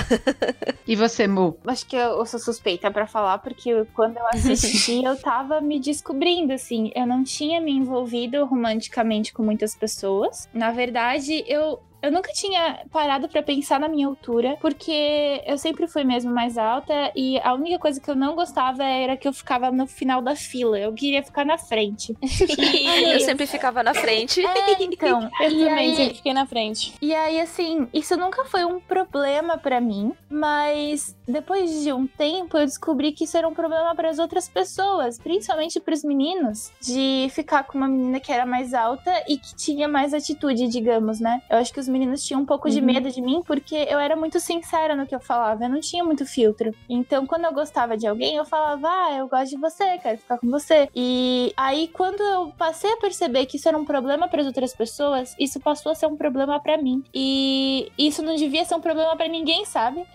e você, Mu? Acho que eu, eu sou suspeita para falar, porque quando eu assisti, eu tava me descobrindo, assim, eu não tinha me envolvido romanticamente com muitas pessoas. Na verdade, eu eu nunca tinha parado para pensar na minha altura, porque eu sempre fui mesmo mais alta e a única coisa que eu não gostava era que eu ficava no final da fila. Eu queria ficar na frente. eu sempre ficava na frente. É, então. eu também aí, sempre fiquei na frente. E aí, assim, isso nunca foi um problema para mim, mas depois de um tempo eu descobri que isso era um problema para as outras pessoas, principalmente para os meninos, de ficar com uma menina que era mais alta e que tinha mais atitude, digamos, né? Eu acho que os meninos tinham um pouco uhum. de medo de mim porque eu era muito sincera no que eu falava, eu não tinha muito filtro. Então, quando eu gostava de alguém, eu falava, ah, eu gosto de você, quero ficar com você. E aí, quando eu passei a perceber que isso era um problema para as outras pessoas, isso passou a ser um problema para mim. E isso não devia ser um problema para ninguém, sabe?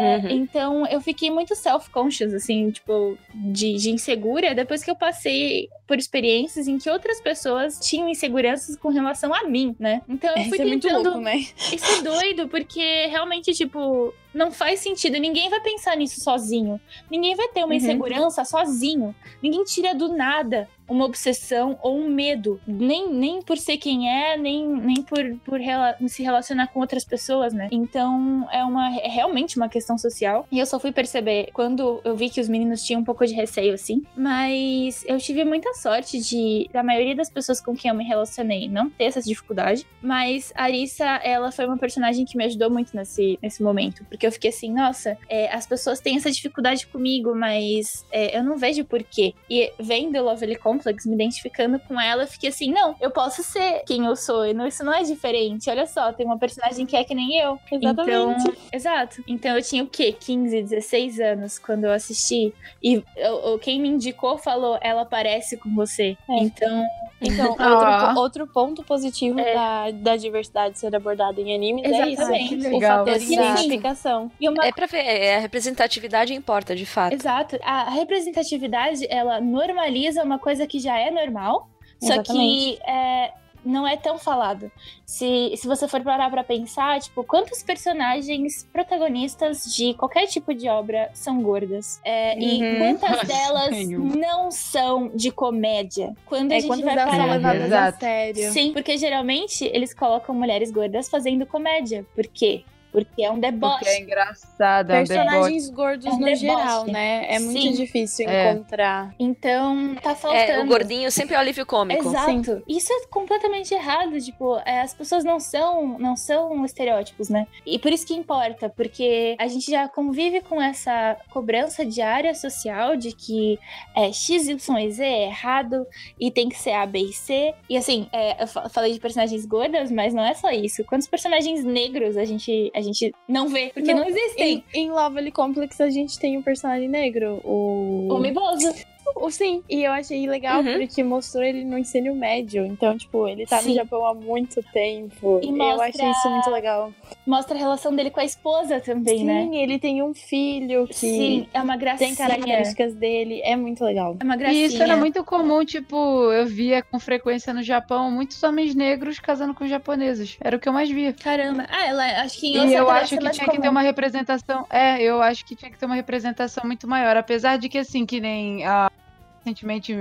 É, uhum. Então, eu fiquei muito self-conscious, assim, tipo, de, de insegura depois que eu passei por experiências em que outras pessoas tinham inseguranças com relação a mim, né? Então eu fui é tentando. Louco, né? Isso é doido, porque realmente, tipo, não faz sentido. Ninguém vai pensar nisso sozinho. Ninguém vai ter uma uhum. insegurança sozinho. Ninguém tira do nada uma obsessão ou um medo. Nem, nem por ser quem é, nem, nem por, por rela se relacionar com outras pessoas, né? Então é, uma, é realmente uma questão social. E eu só fui perceber quando eu vi que os meninos tinham um pouco de receio, assim. Mas eu tive muita sorte de, da maioria das pessoas com quem eu me relacionei, não ter essa dificuldade. Mas a Arissa, ela foi uma personagem que me ajudou muito nesse, nesse momento. Porque eu fiquei assim, nossa, é, as pessoas têm essa dificuldade comigo, mas é, eu não vejo porquê. E vendo Lovely Complex, me identificando com ela, eu fiquei assim, não, eu posso ser quem eu sou, e não, isso não é diferente. Olha só, tem uma personagem que é que nem eu. Exatamente. Então, exato. Então eu tinha o quê? 15, 16 anos quando eu assisti. E eu, quem me indicou falou, ela parece com você. É. Então. Então, outro, outro, ponto positivo é. da, da diversidade ser abordada em anime é isso. O fator de identificação. E uma... É pra ver, é, a representatividade importa, de fato. Exato. A representatividade, ela normaliza uma coisa que já é normal, Exatamente. só que é, não é tão falado. Se, se você for parar pra pensar, tipo, quantos personagens protagonistas de qualquer tipo de obra são gordas? É, Uhum. E quantas delas não são de comédia? Quando a É gente quando vai elas são parar... levadas a sério. Sim, porque geralmente eles colocam mulheres gordas fazendo comédia. Por quê? Porque é um deboche. Porque é engraçado, é um deboche. Personagens gordos É um no deboche. geral, né? É muito Sim. difícil É. encontrar. Então, tá faltando. É, o gordinho sempre é o alívio cômico. Exato. Isso é completamente errado, tipo, é, as pessoas não são, não são estereótipos, né? E por isso que importa, porque a gente já convive com essa cobrança diária social de que é, X, Y, Z é errado e tem que ser A, B e C. E assim, é, eu fa- falei de personagens gordas, mas não é só isso. Quantos personagens negros a gente, a gente não vê? Porque não, Não, existem. Em, em Lovely Complex a gente tem um personagem negro, o. O Miboso. O sim. E eu achei legal Uhum. porque mostrou ele no ensino médio. Então, tipo, ele tá Sim. no Japão há muito tempo. E eu mostra- achei isso muito legal. Mostra a relação dele com a esposa também, sim, né? ele tem um filho que Sim, é uma gracinha. tem características dele. É muito legal. É uma E gracinha. isso era muito comum, tipo, eu via com frequência no Japão muitos homens negros casando com japoneses. Era o que eu mais via. Caramba. Ah, ela acho que em E eu acho que tinha que ter comum. uma representação. É, eu acho que tinha que ter uma representação muito maior. Apesar de que, assim, que nem a. Recentemente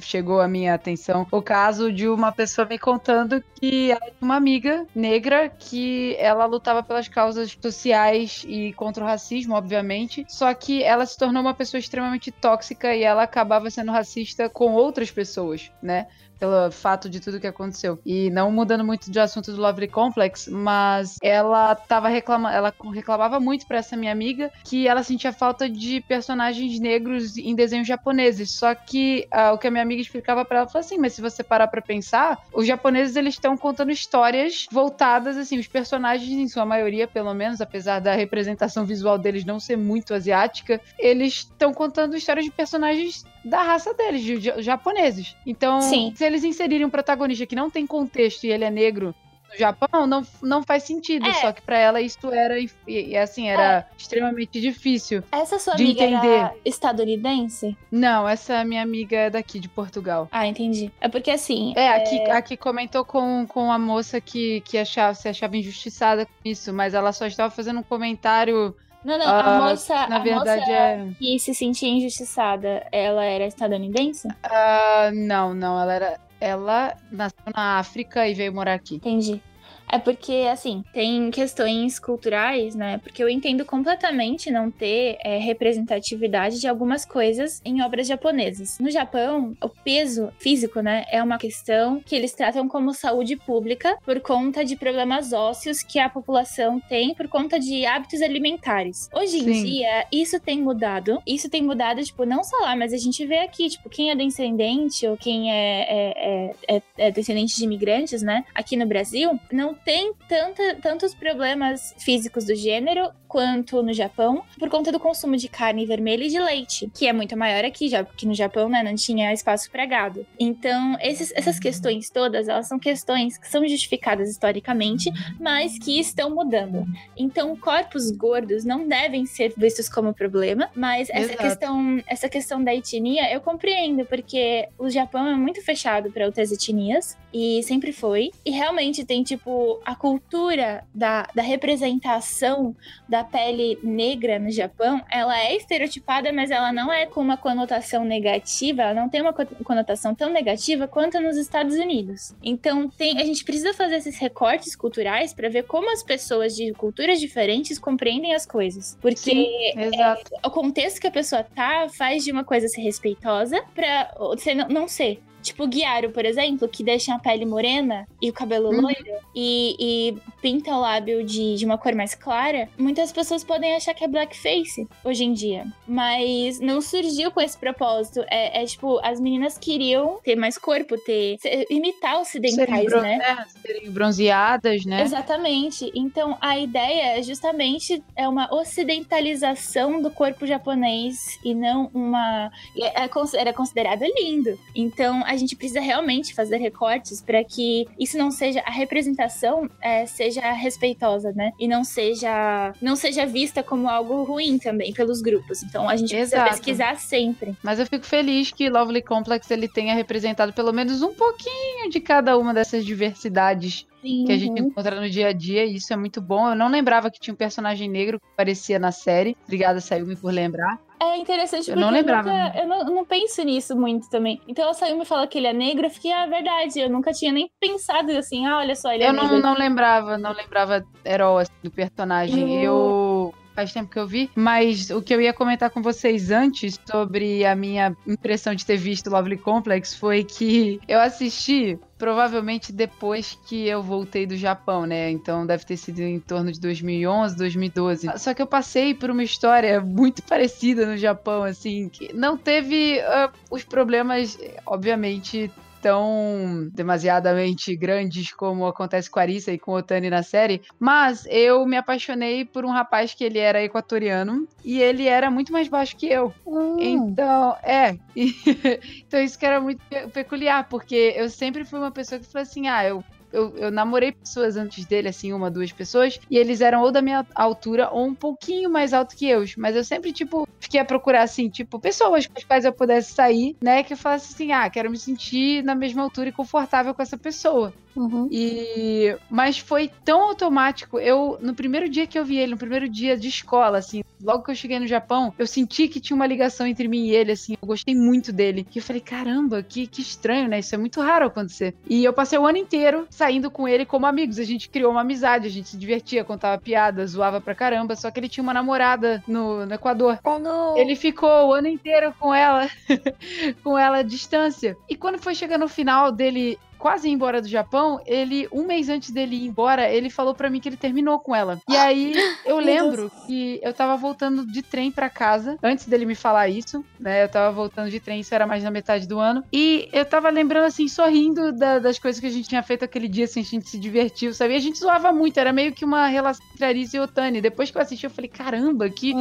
chegou à minha atenção o caso de uma pessoa me contando que ela tinha uma amiga negra que ela lutava pelas causas sociais e contra o racismo, obviamente. Só que ela se tornou uma pessoa extremamente tóxica e ela acabava sendo racista com outras pessoas, né? Pelo fato de tudo que aconteceu. E não mudando muito de assunto do Lovely Complex, mas ela tava reclamando, ela reclamava muito pra essa minha amiga que ela sentia falta de personagens negros em desenhos japoneses. Só que ah, o que a minha amiga explicava pra ela foi assim, mas se você parar pra pensar, os japoneses eles estão contando histórias voltadas assim, os personagens em sua maioria, pelo menos, apesar da representação visual deles não ser muito asiática, eles estão contando histórias de personagens da raça deles, de, japoneses. Então, Sim. se eles inserirem um protagonista que não tem contexto e ele é negro no Japão, não, não faz sentido. É. Só que pra ela isso era, e, assim, era extremamente difícil. Essa sua de amiga entender. estadunidense? Não, essa minha amiga é daqui, de Portugal. Ah, entendi. É porque assim. É, aqui, aqui comentou com, com a moça que, que achava, se achava injustiçada com isso, mas ela só estava fazendo um comentário. Não, não, ah, a moça. na a verdade, moça é. que se sentia injustiçada, ela era estadunidense? Ah, não, não, ela era. Ela nasceu na África e veio morar aqui. Entendi. É porque, assim, tem questões culturais, né? Porque eu entendo completamente não ter é, representatividade de algumas coisas em obras japonesas. No Japão, o peso físico, né, é uma questão que eles tratam como saúde pública por conta de problemas ósseos que a população tem por conta de hábitos alimentares. Hoje em Sim. dia, isso tem mudado. Isso tem mudado, tipo, não só lá, mas a gente vê aqui, tipo, quem é descendente ou quem é, é, é, é- é descendente de imigrantes, né, aqui no Brasil, não tem tanta, tantos problemas físicos do gênero quanto no Japão, por conta do consumo de carne vermelha e de leite, que é muito maior aqui, já que no Japão, né, não tinha espaço para gado. Então, esses- essas questões todas, elas são questões que são justificadas historicamente, mas que estão mudando. Então, corpos gordos não devem ser vistos como problema, mas essa Exato. questão, essa questão da etnia eu compreendo, porque o Japão é muito fechado para outras etnias e sempre foi. E realmente tem tipo a cultura da, da representação da pele negra no Japão, ela é estereotipada, mas ela não é com uma conotação negativa, ela não tem uma co- conotação tão negativa quanto nos Estados Unidos. Então, tem, a gente precisa fazer esses recortes culturais para ver como as pessoas de culturas diferentes compreendem as coisas. Porque Sim, exato. o contexto que a pessoa tá faz de uma coisa ser respeitosa pra você não, não ser. Tipo, o Guiaro, por exemplo, que deixa a pele morena e o cabelo Uhum. loiro e, e pinta o lábio de, de uma cor mais clara, muitas pessoas podem achar que é blackface hoje em dia. Mas não surgiu com esse propósito. É, é tipo, as meninas queriam ter mais corpo, ter. imitar Serem, ocidentais, bron- né? é, serem bronzeadas, né? Exatamente. Então, a ideia é justamente é uma ocidentalização do corpo japonês e não uma. é- é cons- Era considerado lindo. Então, a a gente precisa realmente fazer recortes para que isso não seja a representação é, seja respeitosa, né? E não seja não seja vista como algo ruim também pelos grupos. Então a gente Exato. precisa pesquisar sempre. Mas eu fico feliz que Lovely Complex ele tenha representado pelo menos um pouquinho de cada uma dessas diversidades Sim, que a gente encontra no dia a dia, e isso é muito bom. Eu não lembrava que tinha um personagem negro que aparecia na série. Obrigada, Sayumi, por lembrar. É interessante Eu porque não lembrava, nunca- eu, não, eu não penso nisso muito também. Então a Sayumi fala que ele é negro, eu fiquei, ah, verdade, eu nunca tinha nem pensado assim, ah, olha só, ele é eu não, negro. não lembrava, não lembrava Herol assim, do personagem. Eu- Eu. Faz tempo que eu vi, mas o que eu ia comentar com vocês antes sobre a minha impressão de ter visto Lovely Complex foi que eu assisti provavelmente depois que eu voltei do Japão, né? Então deve ter sido em torno de 2011, 2012. Só que eu passei por uma história muito parecida no Japão, assim, que não teve ah, os problemas, obviamente, tão demasiadamente grandes como acontece com a Arisa e com o Otani na série, mas eu me apaixonei por um rapaz que ele era equatoriano e ele era muito mais baixo que eu. Então, é. então isso que era muito pe- peculiar, porque eu sempre fui uma pessoa que falou assim: ah, eu. Eu, eu namorei pessoas antes dele, assim, uma, duas pessoas, e eles eram ou da minha altura ou um pouquinho mais alto que eu. Mas eu sempre, tipo, fiquei a procurar, assim, tipo, pessoas com as quais eu pudesse sair, né? Que eu falasse assim, ah, quero me sentir na mesma altura e confortável com essa pessoa. Uhum. E mas foi tão automático. Eu no primeiro dia que eu vi ele, no primeiro dia de escola, assim, logo que eu cheguei no Japão, eu senti que tinha uma ligação entre mim e ele, assim. Eu gostei muito dele. E eu falei, caramba, que, que estranho, né? Isso é muito raro acontecer. E eu passei o ano inteiro saindo com ele como amigos. A gente criou uma amizade, a gente se divertia, contava piada, zoava pra caramba. Só que ele tinha uma namorada no, no Equador. Oh, não. Ele ficou o ano inteiro com ela, com ela à distância. E quando foi chegar no final dele quase ir embora do Japão, ele, um mês antes dele ir embora, ele falou pra mim que ele terminou com ela. E aí eu lembro que eu tava voltando de trem pra casa, antes dele me falar isso, né? Eu tava voltando de trem, isso era mais na metade do ano. E eu tava lembrando, assim, sorrindo da- das coisas que a gente tinha feito aquele dia, assim, a gente se divertiu, sabe? E a gente zoava muito, era meio que uma relação entre Arisa e Otani. Depois que eu assisti, eu falei, caramba, que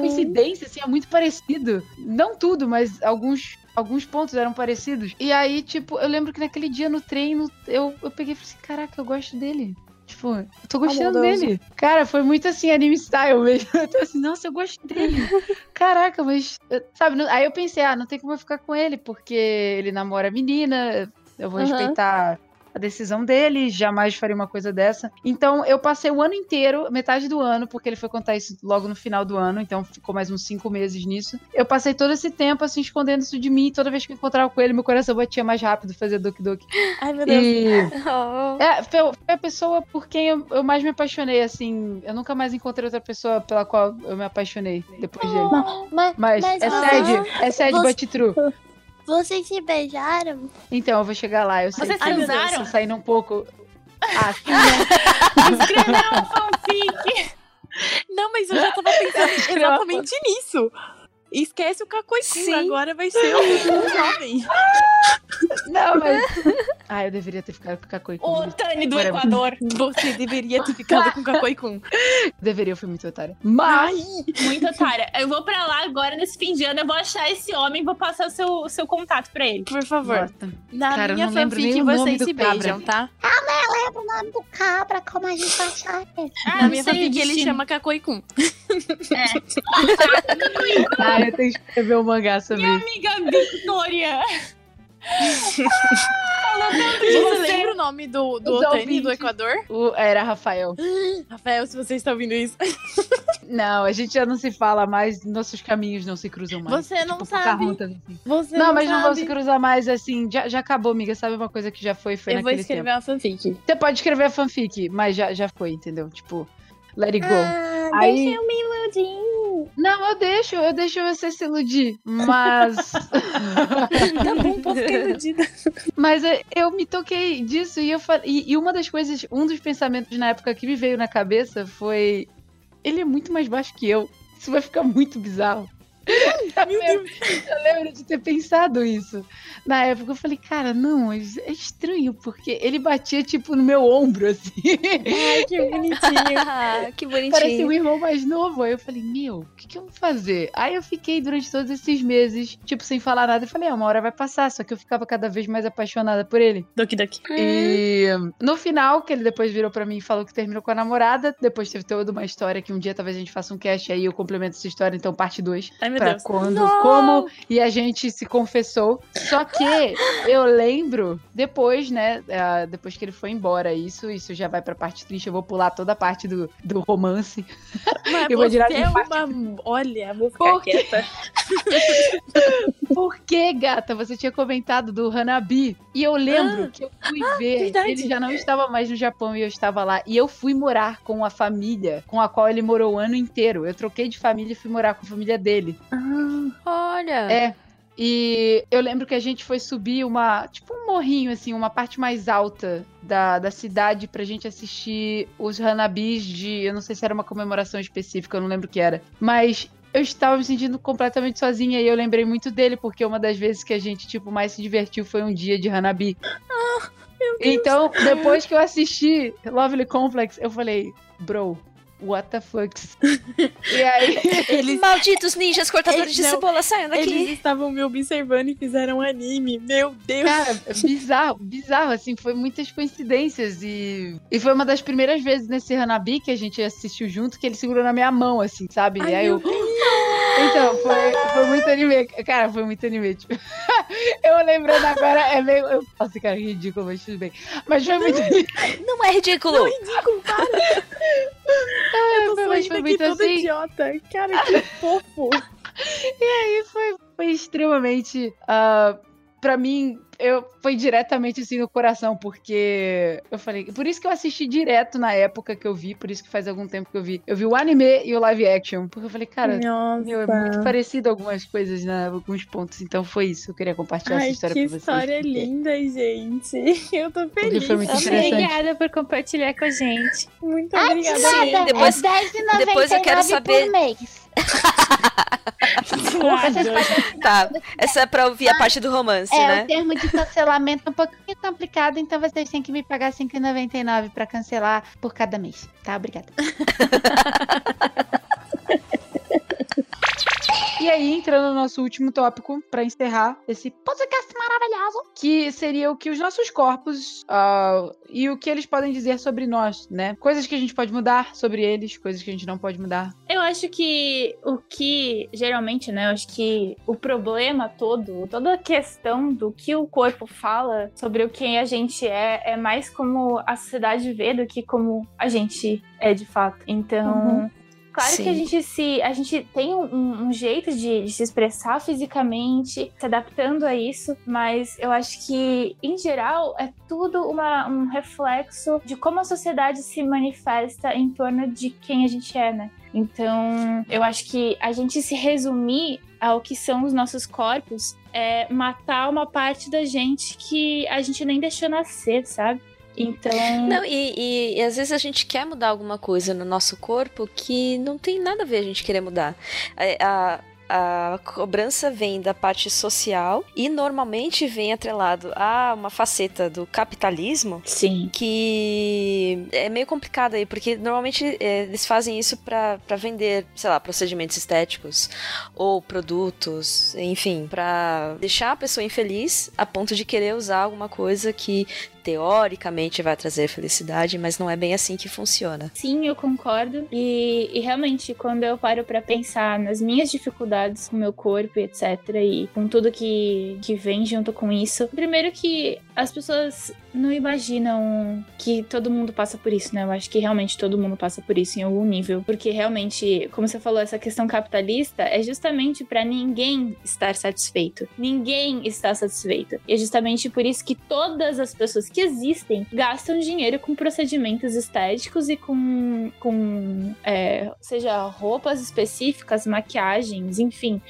coincidência, assim, é muito parecido. Não tudo, mas alguns. Alguns pontos eram parecidos. E aí, tipo, eu lembro que naquele dia no treino, eu, eu peguei e falei assim: caraca, eu gosto dele. Tipo, eu tô gostando dele. Cara, foi muito assim, anime style mesmo. Eu tô assim, nossa, eu gosto dele. Caraca, mas. eu- Sabe, não- aí eu pensei, ah, não tem como eu ficar com ele, porque ele namora a menina, eu vou Aham. respeitar a decisão dele, jamais faria uma coisa dessa. Então eu passei o ano inteiro, metade do ano, porque ele foi contar isso logo no final do ano, então ficou mais uns cinco meses nisso. Eu passei todo esse tempo assim escondendo isso de mim, toda vez que eu encontrava com ele, meu coração batia mais rápido, fazia Doki Doki. Ai, meu Deus. E Oh. é, foi, a pessoa por quem eu, eu mais me apaixonei, assim. Eu nunca mais encontrei outra pessoa pela qual eu me apaixonei depois dele. Mas, Mas, mas é sad, é sad, você- but true. Vocês se beijaram? Então, eu vou chegar lá. Eu sei Vocês que transaram? saindo um pouco. Ah, sim, né? Escreveram um fanfic. Não, mas eu já tava pensando exatamente nisso. Esquece o Sim. agora vai ser o jovem. Não, mas. Ah, eu deveria ter ficado com o Kakoi. O Tani do Whatever. Equador. Você deveria ter ficado com o Kakoi Kun. Deveria, eu fui muito otária. Mas. Muito otária. Eu vou pra lá agora nesse fim de ano, eu vou achar esse homem e vou passar o seu, seu contato pra ele. Por favor. Nossa. Na Cara, eu minha fanfic nem o nome vocês do se cabra. beijam, tá? lembro o nome do cabra, como a gente achava. Ah, Na minha fanfic ele chama Kakoi Kun. Ah, eu tenho que escrever um mangá sobre isso. Amiga Victoria. Você lembra o nome do, do Otani do Equador? O- Era Rafael. Rafael, se você está ouvindo isso. Não, a gente já não se fala mais, nossos caminhos não se cruzam mais. Você não Tipo, sabe. Assim. Você Não, mas não vão sabe. se cruzar mais, assim, já, já acabou, amiga. Sabe uma coisa que já foi, foi Eu vou naquele escrever tempo. uma fanfic. Você pode escrever a fanfic, mas já, já foi, entendeu? Tipo, let it go. Ah, Aí- deixa eu me iludir. Não, eu deixo, eu deixo você se iludir, mas... Tá bom, posso ficar iludida. mas é, eu me toquei disso e eu falei... E, e uma das coisas, um dos pensamentos na época que me veio na cabeça foi... Ele é muito mais baixo que eu. Isso vai ficar muito bizarro. Meu Deus. Eu lembro de ter pensado isso. Na época eu falei, cara, não, é estranho, porque ele batia, tipo, no meu ombro, assim. Ai, que bonitinho. que bonitinho. Parecia o irmão mais novo. Aí eu falei, meu, o que, que eu vou fazer? Aí eu fiquei durante todos esses meses, tipo, sem falar nada. E falei, ah, uma hora vai passar. Só que eu ficava cada vez mais apaixonada por ele. Doki Doki. E no final, que ele depois virou pra mim e falou que terminou com a namorada, depois teve toda uma história que um dia talvez a gente faça um cast aí eu complemento essa história, então parte 2. Ai, meu Quando, Não! como e a gente se confessou. Só que eu lembro depois, né, ah, depois que ele foi embora, isso, isso já vai pra parte triste, eu vou pular toda a parte do, do romance. Mas Eu vou direto é parte- uma... Olha, vou ficar Por quieta. Porque, gata, você tinha comentado do Hanabi. E eu lembro Ah, que eu fui ver. verdade. Ele já não estava mais no Japão e eu estava lá. E eu fui morar com a família com a qual ele morou o ano inteiro. Eu troquei de família e fui morar com a família dele. Olha. É. E eu lembro que a gente foi subir uma, tipo um morrinho, assim, uma parte mais alta da, da cidade pra gente assistir os Hanabis de. Eu não sei se era uma comemoração específica, eu não lembro o que era. Mas eu estava me sentindo completamente sozinha e eu lembrei muito dele, porque uma das vezes que a gente, tipo, mais se divertiu foi um dia de Hanabi. Então, depois que eu assisti Lovely Complex, eu falei, bro, what the fucks? e aí. Eles, Malditos ninjas cortadores de Não, cebola, saiam daqui. eles estavam me observando e fizeram um anime. Meu Deus. Cara, bizarro, bizarro, assim, foi muitas coincidências e, e foi uma das primeiras vezes nesse Hanabi que a gente assistiu junto que ele segurou na minha mão, assim, sabe? Ai, e aí eu, meu então, foi, foi muito anime, cara, foi muito anime, tipo, eu lembrando agora, é meio, eu, nossa, cara, ridículo, mas tudo bem, mas foi muito Não é ridículo. ridículo, para. eu tô foi aqui muito toda assim. idiota. Cara, que fofo. E foi, foi extremamente. ah, pra mim, eu, foi diretamente assim no coração, porque eu falei. Por isso que eu assisti direto na época que eu vi, por isso que faz algum tempo que eu vi. Eu vi o anime e o live action. Porque eu falei, cara, Nossa. meu, é muito parecido algumas coisas, né? Alguns pontos. Então foi isso. Eu queria compartilhar Ai, essa história que pra vocês. história porque- linda, gente. Eu tô feliz. foi muito interessante. Obrigada por compartilhar com a gente. Muito Ah, de obrigada. nada. gente. Depois- é R$10,99 depois eu quero saber- Tá. Essa é pra ouvir a parte do romance, É, né? o termo de cancelamento é um pouquinho complicado, então vocês têm que me pagar R$5,99 pra cancelar por cada mês, tá? Obrigada. E aí, entrando no nosso último tópico, pra encerrar esse podcast maravilhoso, que seria o que os nossos corpos ah, e o que eles podem dizer sobre nós, né? Coisas que a gente pode mudar sobre eles, coisas que a gente não pode mudar. Eu acho que o que, geralmente, né? Eu acho que o problema todo, toda a questão do que o corpo fala sobre o que a gente é, é mais como a sociedade vê do que como a gente é de fato. Então. Claro que a Sim. gente se. A gente tem um, um jeito de, de se expressar fisicamente, se adaptando a isso, mas eu acho que, em geral, é tudo uma- um reflexo de como a sociedade se manifesta em torno de quem a gente é, né? Então, eu acho que a gente se resumir ao que são os nossos corpos é matar uma parte da gente que a gente nem deixou nascer, sabe? Então. Não, e, e- às vezes a gente quer mudar alguma coisa no nosso corpo que não tem nada a ver a gente querer mudar. A, a, a cobrança vem da parte social e normalmente vem atrelado a uma faceta do capitalismo Sim. que é meio complicado aí, porque normalmente é, eles fazem isso pra vender, sei lá, procedimentos estéticos ou produtos, enfim, pra deixar a pessoa infeliz a ponto de querer usar alguma coisa que teoricamente vai trazer felicidade, mas não é bem assim que funciona. Sim, eu concordo. E, e realmente, quando eu paro pra pensar nas minhas dificuldades com meu corpo etc., e com tudo que, que vem junto com isso, primeiro que as pessoas não imaginam que todo mundo passa por isso, né? Eu acho que realmente todo mundo passa por isso em algum nível. Porque realmente, como você falou, essa questão capitalista é justamente pra ninguém estar satisfeito. Ninguém está satisfeito. E é justamente por isso que todas as pessoas que existem gastam dinheiro com procedimentos estéticos e com, com é, seja roupas específicas, maquiagens, enfim.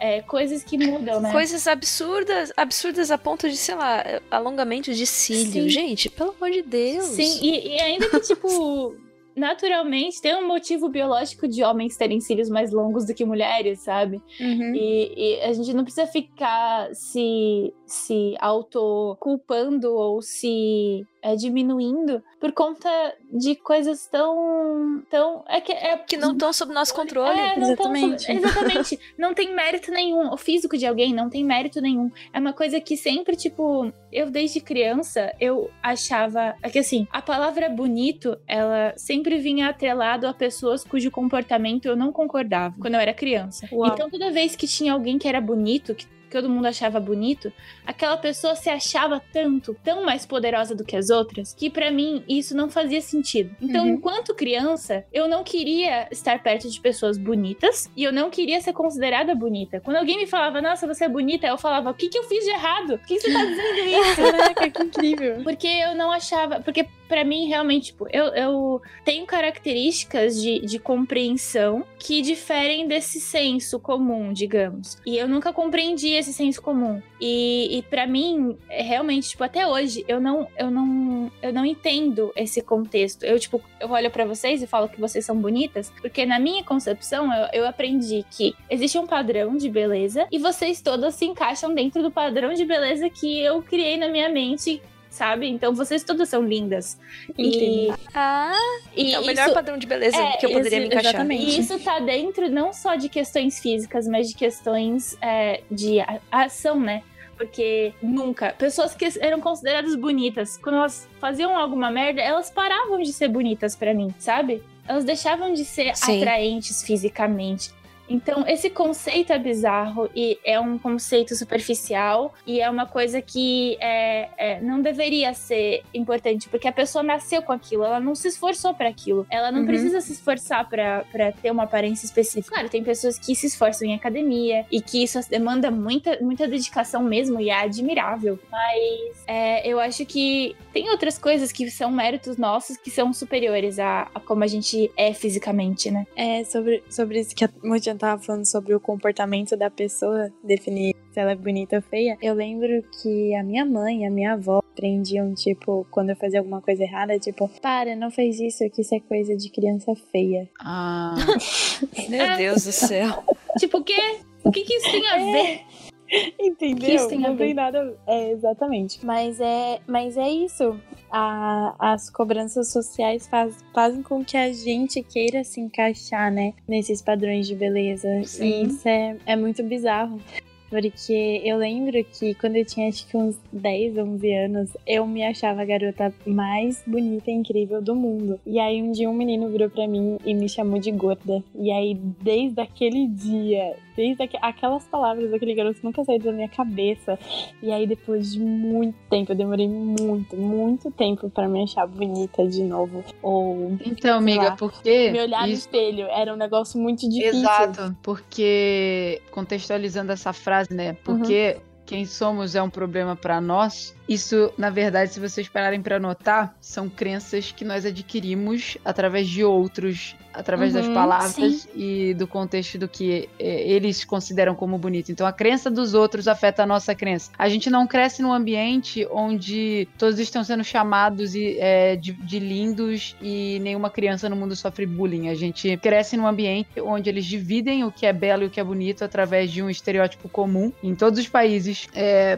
É, coisas que mudam, né? Coisas absurdas, absurdas a ponto de, sei lá, alongamento de cílio. Sim. Gente, pelo amor de Deus. Sim, e, e ainda que, tipo, naturalmente tem um motivo biológico de homens terem cílios mais longos do que mulheres, sabe? Uhum. E, e a gente não precisa ficar se, se autoculpando ou se é, diminuindo por conta de coisas tão. tão é que, é, Que não estão sob nosso controle. é, não tão Exatamente. exatamente. não tem mérito nenhum. O físico de alguém não tem mérito nenhum. É uma coisa que sempre, tipo, eu desde criança, eu achava. É que assim, a palavra bonito, ela sempre vinha atrelado a pessoas cujo comportamento eu não concordava quando eu era criança. Uau. Então toda vez que tinha alguém que era bonito, que todo mundo achava bonito, aquela pessoa se achava tanto, tão mais poderosa do que as outras, que pra mim isso não fazia sentido. Então, Uhum. enquanto criança, eu não queria estar perto de pessoas bonitas e eu não queria ser considerada bonita. Quando alguém me falava, nossa, você é bonita, eu falava, o que, que eu fiz de errado? Por que você tá dizendo isso? Caraca, que incrível. Porque eu não achava. Porque pra mim, realmente, tipo, eu, eu tenho características de, de compreensão que diferem desse senso comum, digamos. E eu nunca compreendi esse senso comum. E, e para mim, é realmente, tipo, até hoje, eu não, eu não, eu não entendo esse contexto. Eu, tipo, eu olho pra vocês e falo que vocês são bonitas, porque na minha concepção, eu, eu aprendi que existe um padrão de beleza e vocês todas se encaixam dentro do padrão de beleza que eu criei na minha mente sabe? Então vocês todas são lindas. Incrível. Ah, E, e é o melhor isso, padrão de beleza é, que eu poderia esse- me encaixar. exatamente. e isso tá dentro não só de questões físicas, mas de questões é, de ação, né? Porque nunca. Pessoas que eram consideradas bonitas, quando elas faziam alguma merda, elas paravam de ser bonitas pra mim, sabe? Elas deixavam de ser Sim. atraentes fisicamente. Então, esse conceito é bizarro e é um conceito superficial e é uma coisa que é, é, não deveria ser importante, porque a pessoa nasceu com aquilo, ela não se esforçou para aquilo, ela não Uhum. precisa se esforçar para ter uma aparência específica. Claro, tem pessoas que se esforçam em academia e que isso demanda muita, muita dedicação mesmo e é admirável, mas é, eu acho que tem outras coisas que são méritos nossos que são superiores a, a como a gente é fisicamente, né? É, sobre, sobre isso que a Mojan tava falando sobre o comportamento da pessoa, definir se ela é bonita ou feia. Eu lembro que a minha mãe e a minha avó aprendiam, tipo, quando eu fazia alguma coisa errada, tipo, para, não fez isso, que isso é coisa de criança feia. Ah, Meu Deus do céu. Tipo, o quê? O que, que isso tem a ver? Entendeu? Que isso tem a não ver? tem nada. É, exatamente. Mas é, mas é isso. A- as cobranças sociais faz- fazem com que a gente queira se encaixar, né? Nesses padrões de beleza. Sim. E isso é, é muito bizarro. Porque eu lembro que quando eu tinha acho que uns 10, 11 anos, eu me achava a garota mais bonita e incrível do mundo. E aí um dia um menino virou pra mim e me chamou de gorda. E aí desde aquele dia, desde aqu- aquelas palavras daquele garoto nunca saíram da minha cabeça. E aí depois de muito tempo, eu demorei muito, muito tempo pra me achar bonita de novo. Ou então, amiga, lá. porque. me olhar no isso- espelho era um negócio muito difícil. Exato, porque contextualizando essa frase, né? Porque quem somos é um problema pra nós. Isso, na verdade, se vocês pararem pra notar, são crenças que nós adquirimos através de outros, através das Uhum, palavras e do contexto do que eh, eles consideram como bonito. Então, a crença dos outros afeta a nossa crença. A gente não cresce num ambiente onde todos estão sendo chamados e, eh, de, de lindos e nenhuma criança no mundo sofre bullying. A gente cresce num ambiente onde eles dividem o que é belo e o que é bonito através de um estereótipo comum em todos os países,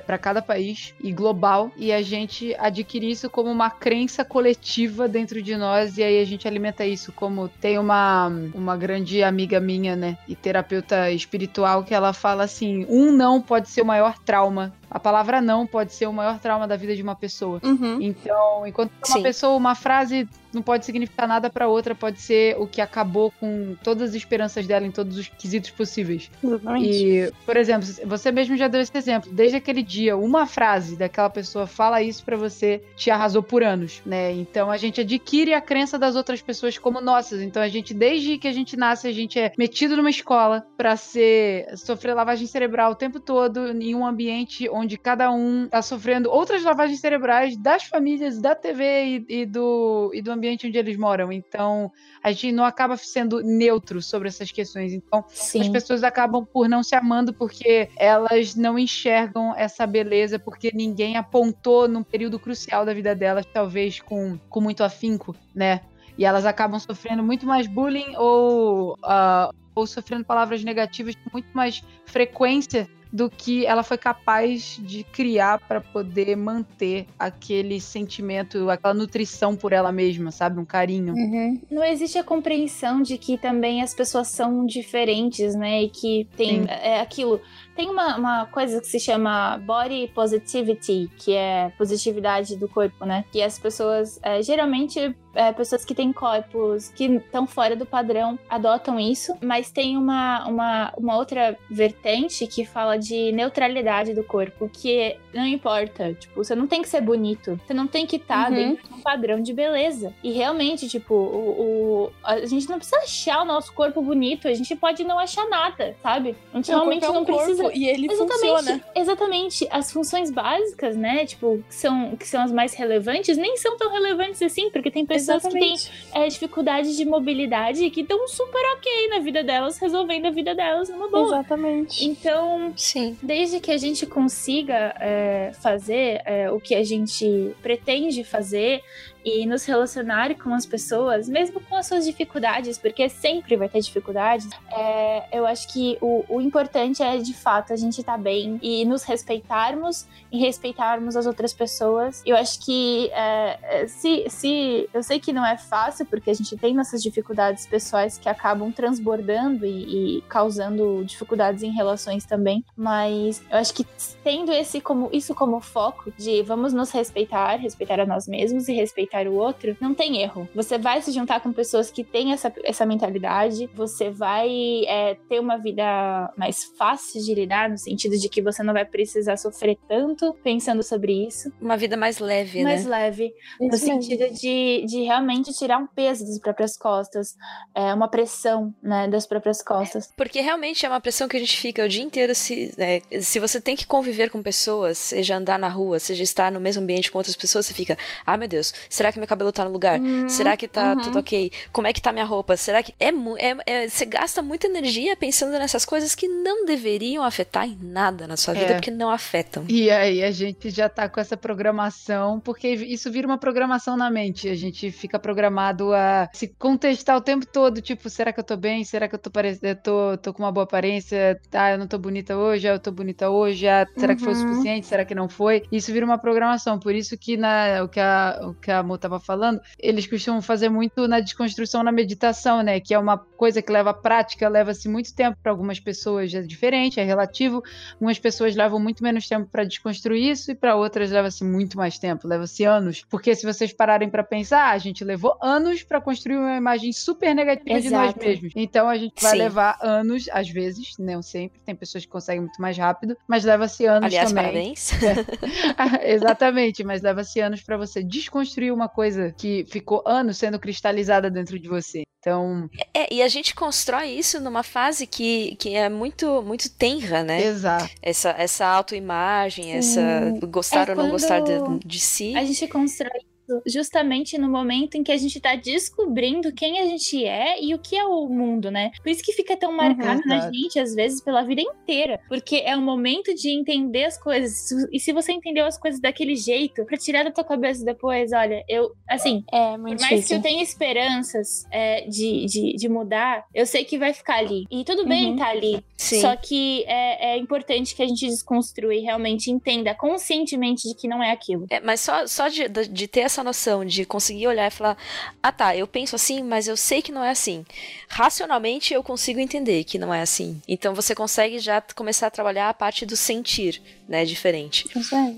para cada país e global. E a gente adquire isso como uma crença coletiva dentro de nós e aí a gente alimenta isso. Como tem uma, uma grande amiga minha, né, e terapeuta espiritual que ela fala assim: um não pode ser o maior trauma. A palavra não pode ser o maior trauma da vida de uma pessoa. Uhum. Então, enquanto uma Sim. pessoa, uma frase não pode significar nada pra outra, pode ser o que acabou com todas as esperanças dela em todos os quesitos possíveis. Exatamente. E, por exemplo, você mesmo já deu esse exemplo. Desde aquele dia, uma frase daquela pessoa fala isso pra você, te arrasou por anos, né? Então a gente adquire a crença das outras pessoas como nossas. Então a gente, desde que a gente nasce, a gente é metido numa escola pra ser sofrer lavagem cerebral o tempo todo em um ambiente onde cada um tá sofrendo outras lavagens cerebrais das famílias, da TV e, e do, e do ambiente onde eles moram. Então a gente não acaba sendo neutro sobre essas questões. Então as Sim. pessoas acabam por não se amando porque elas não enxergam essa beleza, porque ninguém apontou num período crucial da vida delas, talvez com, com muito afinco, né? E elas acabam sofrendo muito mais bullying ou, uh, ou sofrendo palavras negativas com muito mais frequência do que ela foi capaz de criar para poder manter aquele sentimento, aquela nutrição por ela mesma, sabe? Um carinho. Uhum. Não existe a compreensão de que também as pessoas são diferentes, né? E que tem é, aquilo. Tem uma, uma coisa que se chama body positivity, que é positividade do corpo, né? Que as pessoas, é, geralmente, é, pessoas que têm corpos que estão fora do padrão adotam isso, mas tem uma, uma, uma outra vertente que fala de neutralidade do corpo, que não importa, tipo, você não tem que ser bonito, você não tem que estar tá uhum. dentro de um padrão de beleza. E realmente, tipo, o, o, a gente não precisa achar o nosso corpo bonito, a gente pode não achar nada, sabe? A gente realmente é um não precisa e ele exatamente, funciona. Exatamente. As funções básicas, né? Tipo, que são, que são as mais relevantes, nem são tão relevantes assim, porque tem pessoas exatamente. que têm é, dificuldade de mobilidade e que estão super ok na vida delas, resolvendo a vida delas numa boa. Exatamente. Então, Sim. desde que a gente consiga é, fazer é, o que a gente pretende fazer, e nos relacionar com as pessoas, mesmo com as suas dificuldades, porque sempre vai ter dificuldades, é, eu acho que o, o, importante é de fato a gente estar tá bem e nos respeitarmos e respeitarmos as outras pessoas. Eu acho que é, é, se, se eu sei que não é fácil, porque a gente tem nossas dificuldades pessoais que acabam transbordando e, e causando dificuldades em relações também, mas eu acho que tendo esse como isso como foco de vamos nos respeitar, respeitar a nós mesmos e respeitar respeitar o outro, não tem erro. Você vai se juntar com pessoas que têm essa, essa mentalidade, você vai é, ter uma vida mais fácil de lidar, no sentido de que você não vai precisar sofrer tanto pensando sobre isso. Uma vida mais leve, mais né? Mais leve. Isso no sentido de, de realmente tirar um peso das próprias costas, é, uma pressão, né, das próprias costas. Porque realmente é uma pressão que a gente fica o dia inteiro se, né, se você tem que conviver com pessoas, seja andar na rua, seja estar no mesmo ambiente com outras pessoas, você fica, ah, meu Deus, Será que meu cabelo tá no lugar? Uhum, Será que tá uhum. tudo ok? Como é que tá minha roupa? Será que. É, é, é, você gasta muita energia pensando nessas coisas que não deveriam afetar em nada na sua vida, é. porque não afetam. E aí a gente já tá com essa programação, porque isso vira uma programação na mente. A gente fica programado a se contestar o tempo todo, tipo, será que eu tô bem? Será que eu tô parecendo. Tô, tô com uma boa aparência? Ah, eu não tô bonita hoje, ah, eu tô bonita hoje, ah, será uhum. que foi o uhum. suficiente? Será que não foi? Isso vira uma programação. Por isso que na, o que a, o que a Mo estava falando, eles costumam fazer muito na desconstrução na meditação, né? Que é uma coisa que leva prática, leva-se muito tempo para algumas pessoas, é diferente, é relativo. Algumas pessoas levam muito menos tempo para desconstruir isso e para outras leva-se muito mais tempo, leva-se anos. Porque se vocês pararem para pensar, a gente levou anos para construir uma imagem super negativa Exato. de nós mesmos. Então a gente vai Sim. levar anos, às vezes, não sempre, tem pessoas que conseguem muito mais rápido, mas leva-se anos Aliás, também. parabéns. É. Exatamente, mas leva-se anos para você desconstruir uma coisa que ficou anos sendo cristalizada dentro de você. Então. É, e a gente constrói isso numa fase que, que é muito, muito tenra, né? Exato. Essa, essa autoimagem, essa gostar é ou não gostar de, de si. A gente constrói justamente no momento em que a gente tá descobrindo quem a gente é e o que é o mundo, né? Por isso que fica tão marcado uhum, na gente, às vezes, pela vida inteira. Porque é o momento de entender as coisas. E se você entendeu as coisas daquele jeito, pra tirar da tua cabeça depois, olha, eu, assim, é muito por mais difícil. que eu tenha esperanças é, de, de, de, mudar, eu sei que vai ficar ali. E tudo bem uhum. tá ali. Sim. Só que é, é importante que a gente desconstrua e realmente entenda conscientemente de que não é aquilo. É, mas só, só de, de ter essa noção de conseguir olhar e falar: ah tá, eu penso assim, mas eu sei que não é assim. Racionalmente eu consigo entender que não é assim. Então você consegue já começar a trabalhar a parte do sentir, né, diferente.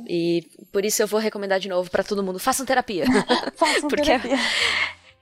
E por isso eu vou recomendar de novo para todo mundo: façam terapia. façam Porque terapia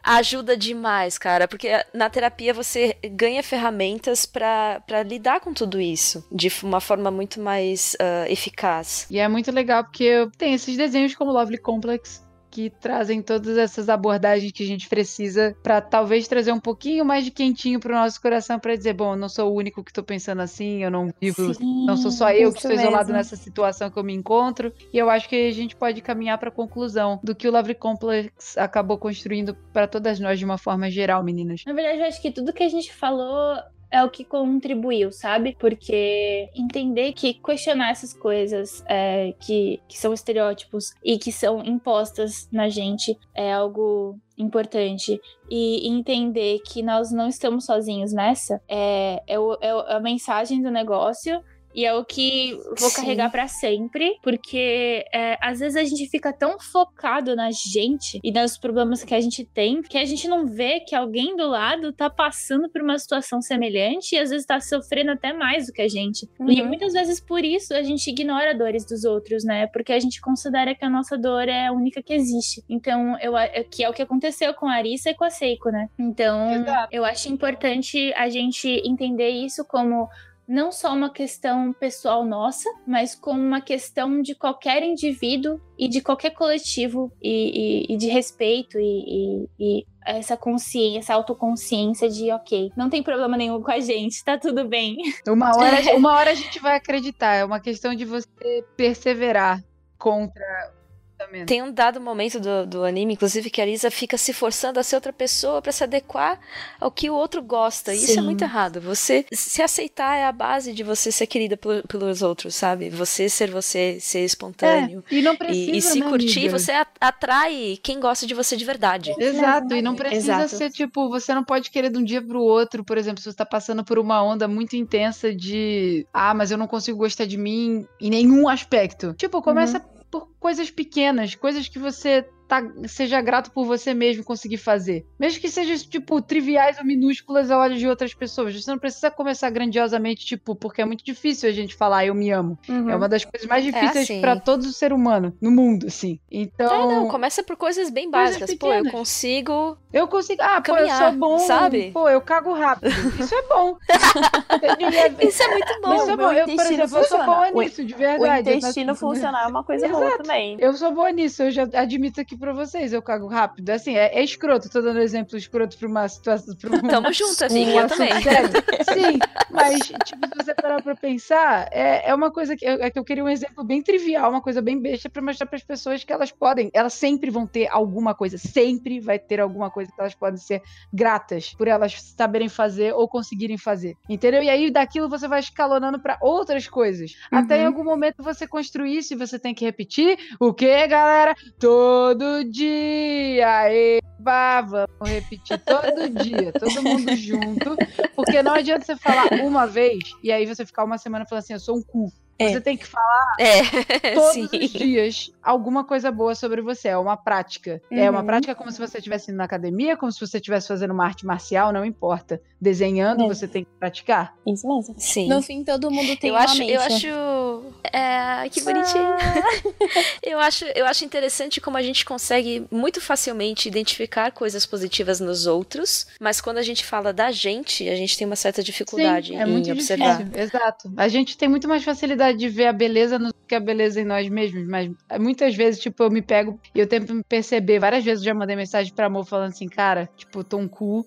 ajuda demais, cara, porque na terapia você ganha ferramentas para lidar com tudo isso de uma forma muito mais uh, eficaz. E é muito legal porque tem esses desenhos como Lovely Complex que trazem todas essas abordagens que a gente precisa para talvez trazer um pouquinho mais de quentinho pro nosso coração para dizer, bom, eu não sou o único que tô pensando assim, eu não vivo, Sim, não sou só eu que estou isolado nessa situação que eu me encontro. E eu acho que a gente pode caminhar para a conclusão do que o Lovely Complex acabou construindo para todas nós de uma forma geral, meninas. Na verdade, eu acho que tudo que a gente falou é o que contribuiu, sabe? Porque entender que questionar essas coisas é, que, que são estereótipos e que são impostas na gente é algo importante e entender que nós não estamos sozinhos nessa é, é, o, é a mensagem do negócio e é o que vou Sim. carregar pra sempre, porque é, às vezes a gente fica tão focado na gente e nos problemas que a gente tem, que a gente não vê que alguém do lado tá passando por uma situação semelhante e às vezes tá sofrendo até mais do que a gente. E Uhum. muitas vezes por isso a gente ignora dores dos outros, né? Porque a gente considera que a nossa dor é a única que existe. Então, eu, que é o que aconteceu com a Arissa e com a Seiko, né? Então, Exato. eu acho importante a gente entender isso como não só uma questão pessoal nossa, mas como uma questão de qualquer indivíduo e de qualquer coletivo e, e- e de respeito e, e- essa consciência, essa autoconsciência de ok, não tem problema nenhum com a gente, tá tudo bem. Uma hora, uma hora a gente vai acreditar. É uma questão de você perseverar contra Tem um dado momento do, do anime, inclusive, que a Lisa fica se forçando a ser outra pessoa pra se adequar ao que o outro gosta. E Isso é muito errado. Você se aceitar é a base de você ser querida pel- pelos outros, sabe? Você ser você, ser espontâneo. É, e não precisa, E, e se né, curtir, amiga? você atrai quem gosta de você de verdade. Exato, e não precisa Exato. ser tipo, você não pode querer de um dia pro outro, por exemplo, se você tá passando por uma onda muito intensa de, ah, mas eu não consigo gostar de mim em nenhum aspecto. Tipo, começa por coisas pequenas, coisas que você tá, seja grato por você mesmo conseguir fazer. Mesmo que sejam, tipo, triviais ou minúsculas a olhos de outras pessoas. Você não precisa começar grandiosamente, tipo, porque é muito difícil a gente falar eu me amo. Uhum. É uma das coisas mais difíceis assim. pra todo ser humano no mundo, assim. Então, É, não, começa por coisas bem Coisas básicas. Pô, eu consigo. Eu consigo. Ah, pô, eu Caminhar, sou bom. sabe? Pô, eu cago rápido. Isso é bom. Isso é muito bom. Isso é o bom. Eu, por exemplo, eu sou funciona. boa O- nisso, de O verdade. Eu intestino funcionar é uma coisa boa Exato. também. Eu sou boa nisso, eu já admito aqui pra vocês, eu cago rápido. Assim, é, é escroto, tô dando exemplo escroto pra uma situação. Pra um, Tamo junto, Vicky, um eu também. sério. Sim, mas, tipo, se você parar pra pensar, é, é uma coisa que eu, é que eu queria um exemplo bem trivial, uma coisa bem besta pra mostrar pras pessoas que elas podem, elas sempre vão ter alguma coisa, sempre vai ter alguma coisa que elas podem ser gratas por elas saberem fazer ou conseguirem fazer. Entendeu? E aí daquilo você vai escalonando pra outras coisas. Até em Uhum. algum momento você construir isso e você tem que repetir o que, galera? Todo dia. Eba, vamos repetir todo dia, todo mundo junto. Porque não adianta você falar uma vez e aí você ficar uma semana falando assim, eu sou um cu. É. Você tem que falar É, todos sim. os dias alguma coisa boa sobre você. É uma prática. É uma Uhum. prática como se você estivesse indo na academia, como se você estivesse fazendo uma arte marcial, não importa. Desenhando, É. você tem que praticar. Isso mesmo. Sim. No fim, todo mundo tem eu uma acho, mente. eu acho. É, que bonitinho. eu, acho, eu acho interessante como a gente consegue muito facilmente identificar coisas positivas nos outros, mas quando a gente fala da gente, a gente tem uma certa dificuldade Sim, é em muito observar. difícil. Exato. A gente tem muito mais facilidade de ver a beleza no que a beleza em nós mesmos, mas muitas vezes, tipo, eu me pego e eu tento me perceber. Várias vezes eu já mandei mensagem pra amor falando assim, cara, tipo, tô um cu.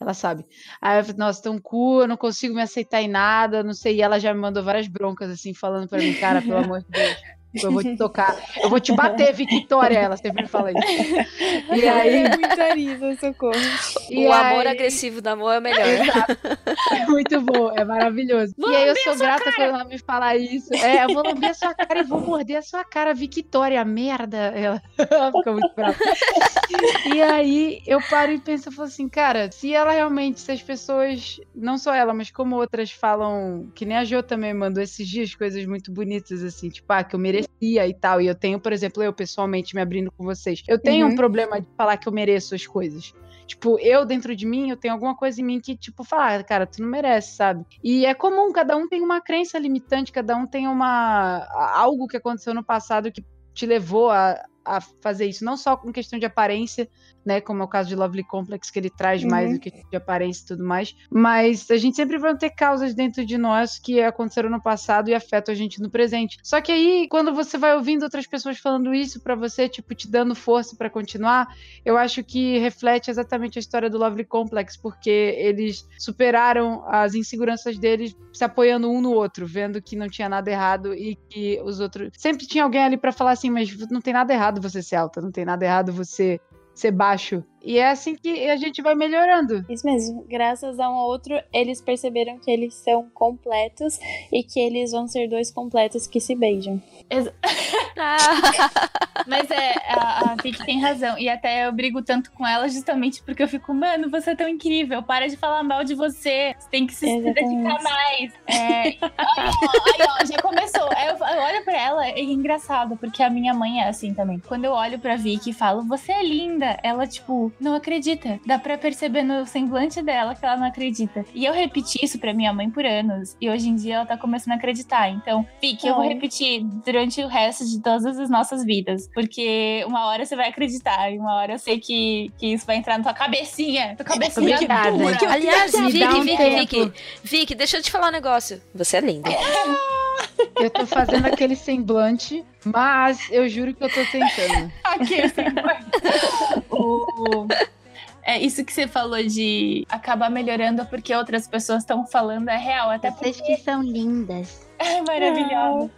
Ela sabe. Aí eu falei, nossa, um cu, eu não consigo me aceitar em nada, não sei. E ela já me mandou várias broncas, assim, falando pra mim, cara, pelo amor de Deus. Eu vou te tocar, eu vou te bater, Victoria. Ela sempre fala isso. E aí, muito Arisa, socorro. e o amor aí- agressivo do amor é melhor. Exato. É muito bom, é maravilhoso. Vou e aí eu sou grata por ela me falar isso. É, eu vou lamber a sua cara e vou morder a sua cara, Victoria, merda. Ela, ela fica muito brava. E aí eu paro e penso, eu falo assim, cara, se ela realmente, se as pessoas, não só ela, mas como outras falam, que nem a Jo também mandou esses dias coisas muito bonitas, assim, tipo, ah, que eu merecia e tal. E eu tenho, por exemplo, eu pessoalmente me abrindo com vocês. Eu tenho um Uhum. problema de falar que eu mereço as coisas. Tipo, eu dentro de mim, eu tenho alguma coisa em mim que, tipo, fala, ah, cara, tu não merece, sabe? E é comum, cada um tem uma crença limitante, cada um tem uma. algo que aconteceu no passado que te levou a, a fazer isso. Não só com questão de aparência, né? Como é o caso de Lovely Complex, que ele traz mais Uhum. do que de aparência e tudo mais. Mas a gente sempre vai ter causas dentro de nós que aconteceram no passado e afetam a gente no presente. Só que aí, quando você vai ouvindo outras pessoas falando isso pra você, tipo, te dando força pra continuar, eu acho que reflete exatamente a história do Lovely Complex, porque eles superaram as inseguranças deles se apoiando um no outro, vendo que não tinha nada errado e que os outros. Sempre tinha alguém ali pra falar assim, mas não tem nada errado você ser alta, não tem nada errado você ser baixo. E é assim que a gente vai melhorando. Isso mesmo. Graças a um outro, eles perceberam que eles são completos e que eles vão ser dois completos que se beijam. Ex- Mas é, a, a Vicky tem razão. E até eu brigo tanto com ela justamente porque eu fico, mano, você é tão incrível. Para de falar mal de você. Você tem que se, Exatamente. dedicar mais. É, aí, ó, aí, ó, já começou. Aí eu, eu olho pra ela, é engraçado, porque a minha mãe é assim também. Quando eu olho pra Vicky e falo, você é linda, ela, tipo, não acredita. Dá pra perceber no semblante dela que ela não acredita. E eu repeti isso pra minha mãe por anos. E hoje em dia ela tá começando a acreditar. Então, Vicky, eu vou repetir durante o resto de todas as nossas vidas. Porque uma hora você vai acreditar. E uma hora eu sei que, que isso vai entrar na tua cabecinha. Tua cabecinha Obrigada. dura. Aliás, Vicky, Vicky. Vicky, Vicky, deixa eu te falar um negócio. Você é linda. Eu tô fazendo aquele semblante, mas eu juro que eu tô tentando. Aqui, assim, o... É isso que você falou de acabar melhorando porque outras pessoas estão falando é real, até porque Vocês que são lindas. é maravilhoso.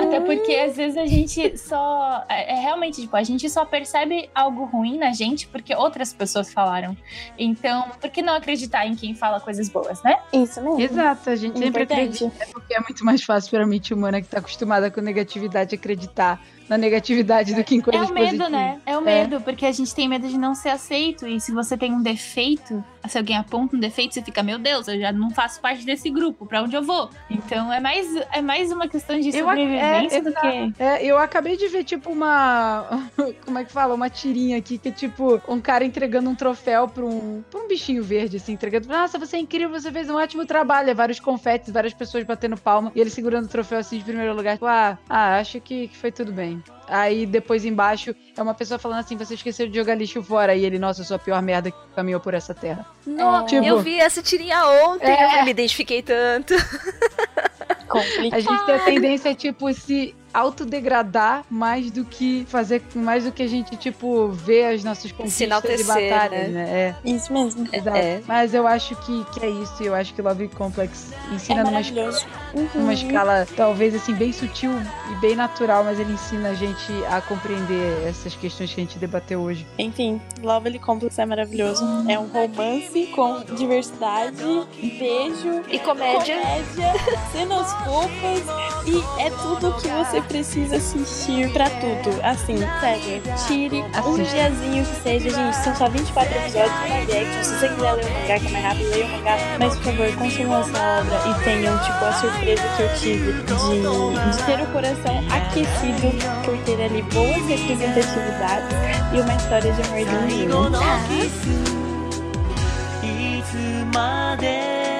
Até porque às vezes a gente só. É, é realmente, tipo, a gente só percebe algo ruim na gente porque outras pessoas falaram. Então, por que não acreditar em quem fala coisas boas, né? Isso mesmo. Exato, a gente sempre Importante. acredita. É porque é muito mais fácil pra mente humana que tá acostumada com negatividade acreditar na negatividade do que em É coisas o medo, positivas. né? É o medo, porque a gente tem medo de não ser aceito. E se você tem um defeito, se alguém aponta um defeito, você fica, meu Deus, eu já não faço parte desse grupo, pra onde eu vou? Então é mais, é mais uma questão de Eu ac- sobrevivência é, do que. É, eu acabei de ver, tipo, uma. Como é que fala? Uma tirinha aqui, que é tipo um cara entregando um troféu pra um, pra um bichinho verde, assim, entregando. Nossa, você é incrível, você fez um ótimo trabalho. É vários confetes, várias pessoas batendo palma. E ele segurando o troféu assim de primeiro lugar. Tipo, ah, ah acho que, que foi tudo bem. Aí depois embaixo é uma pessoa falando assim: você esqueceu de jogar lixo fora. E ele, nossa, eu sou a pior merda que caminhou por essa terra. Não, Tipo- eu vi essa tirinha ontem, É. eu me identifiquei tanto. Complicado. A gente tem a tendência, tipo, se autodegradar mais do que fazer, mais do que a gente, tipo, ver as nossas conquistas e batalhas, né? É. Isso mesmo. Exato. É. Mas eu acho que, que é isso. Eu acho que Love Complex ensina É numa, escala. Uhum. numa escala talvez assim bem sutil e bem natural, mas ele ensina a gente a compreender essas questões que a gente debateu hoje. Enfim, Lovely Complex é maravilhoso. É um romance com diversidade, beijo, E comédia. comédia, cenas fofas e é tudo o que você precisa assistir pra tudo. Assim, sério, tire um Assista. diazinho que seja, gente. São só 24 episódios de live action. Se você quiser ler o mangá, que é mais rápido, leia o mangá. Mas, por favor, consumam essa obra e tenham, tipo, a surpresa que eu tive de, de ter o coração aquecido por ter ali boas representatividades e uma história de amor lindo. いつまで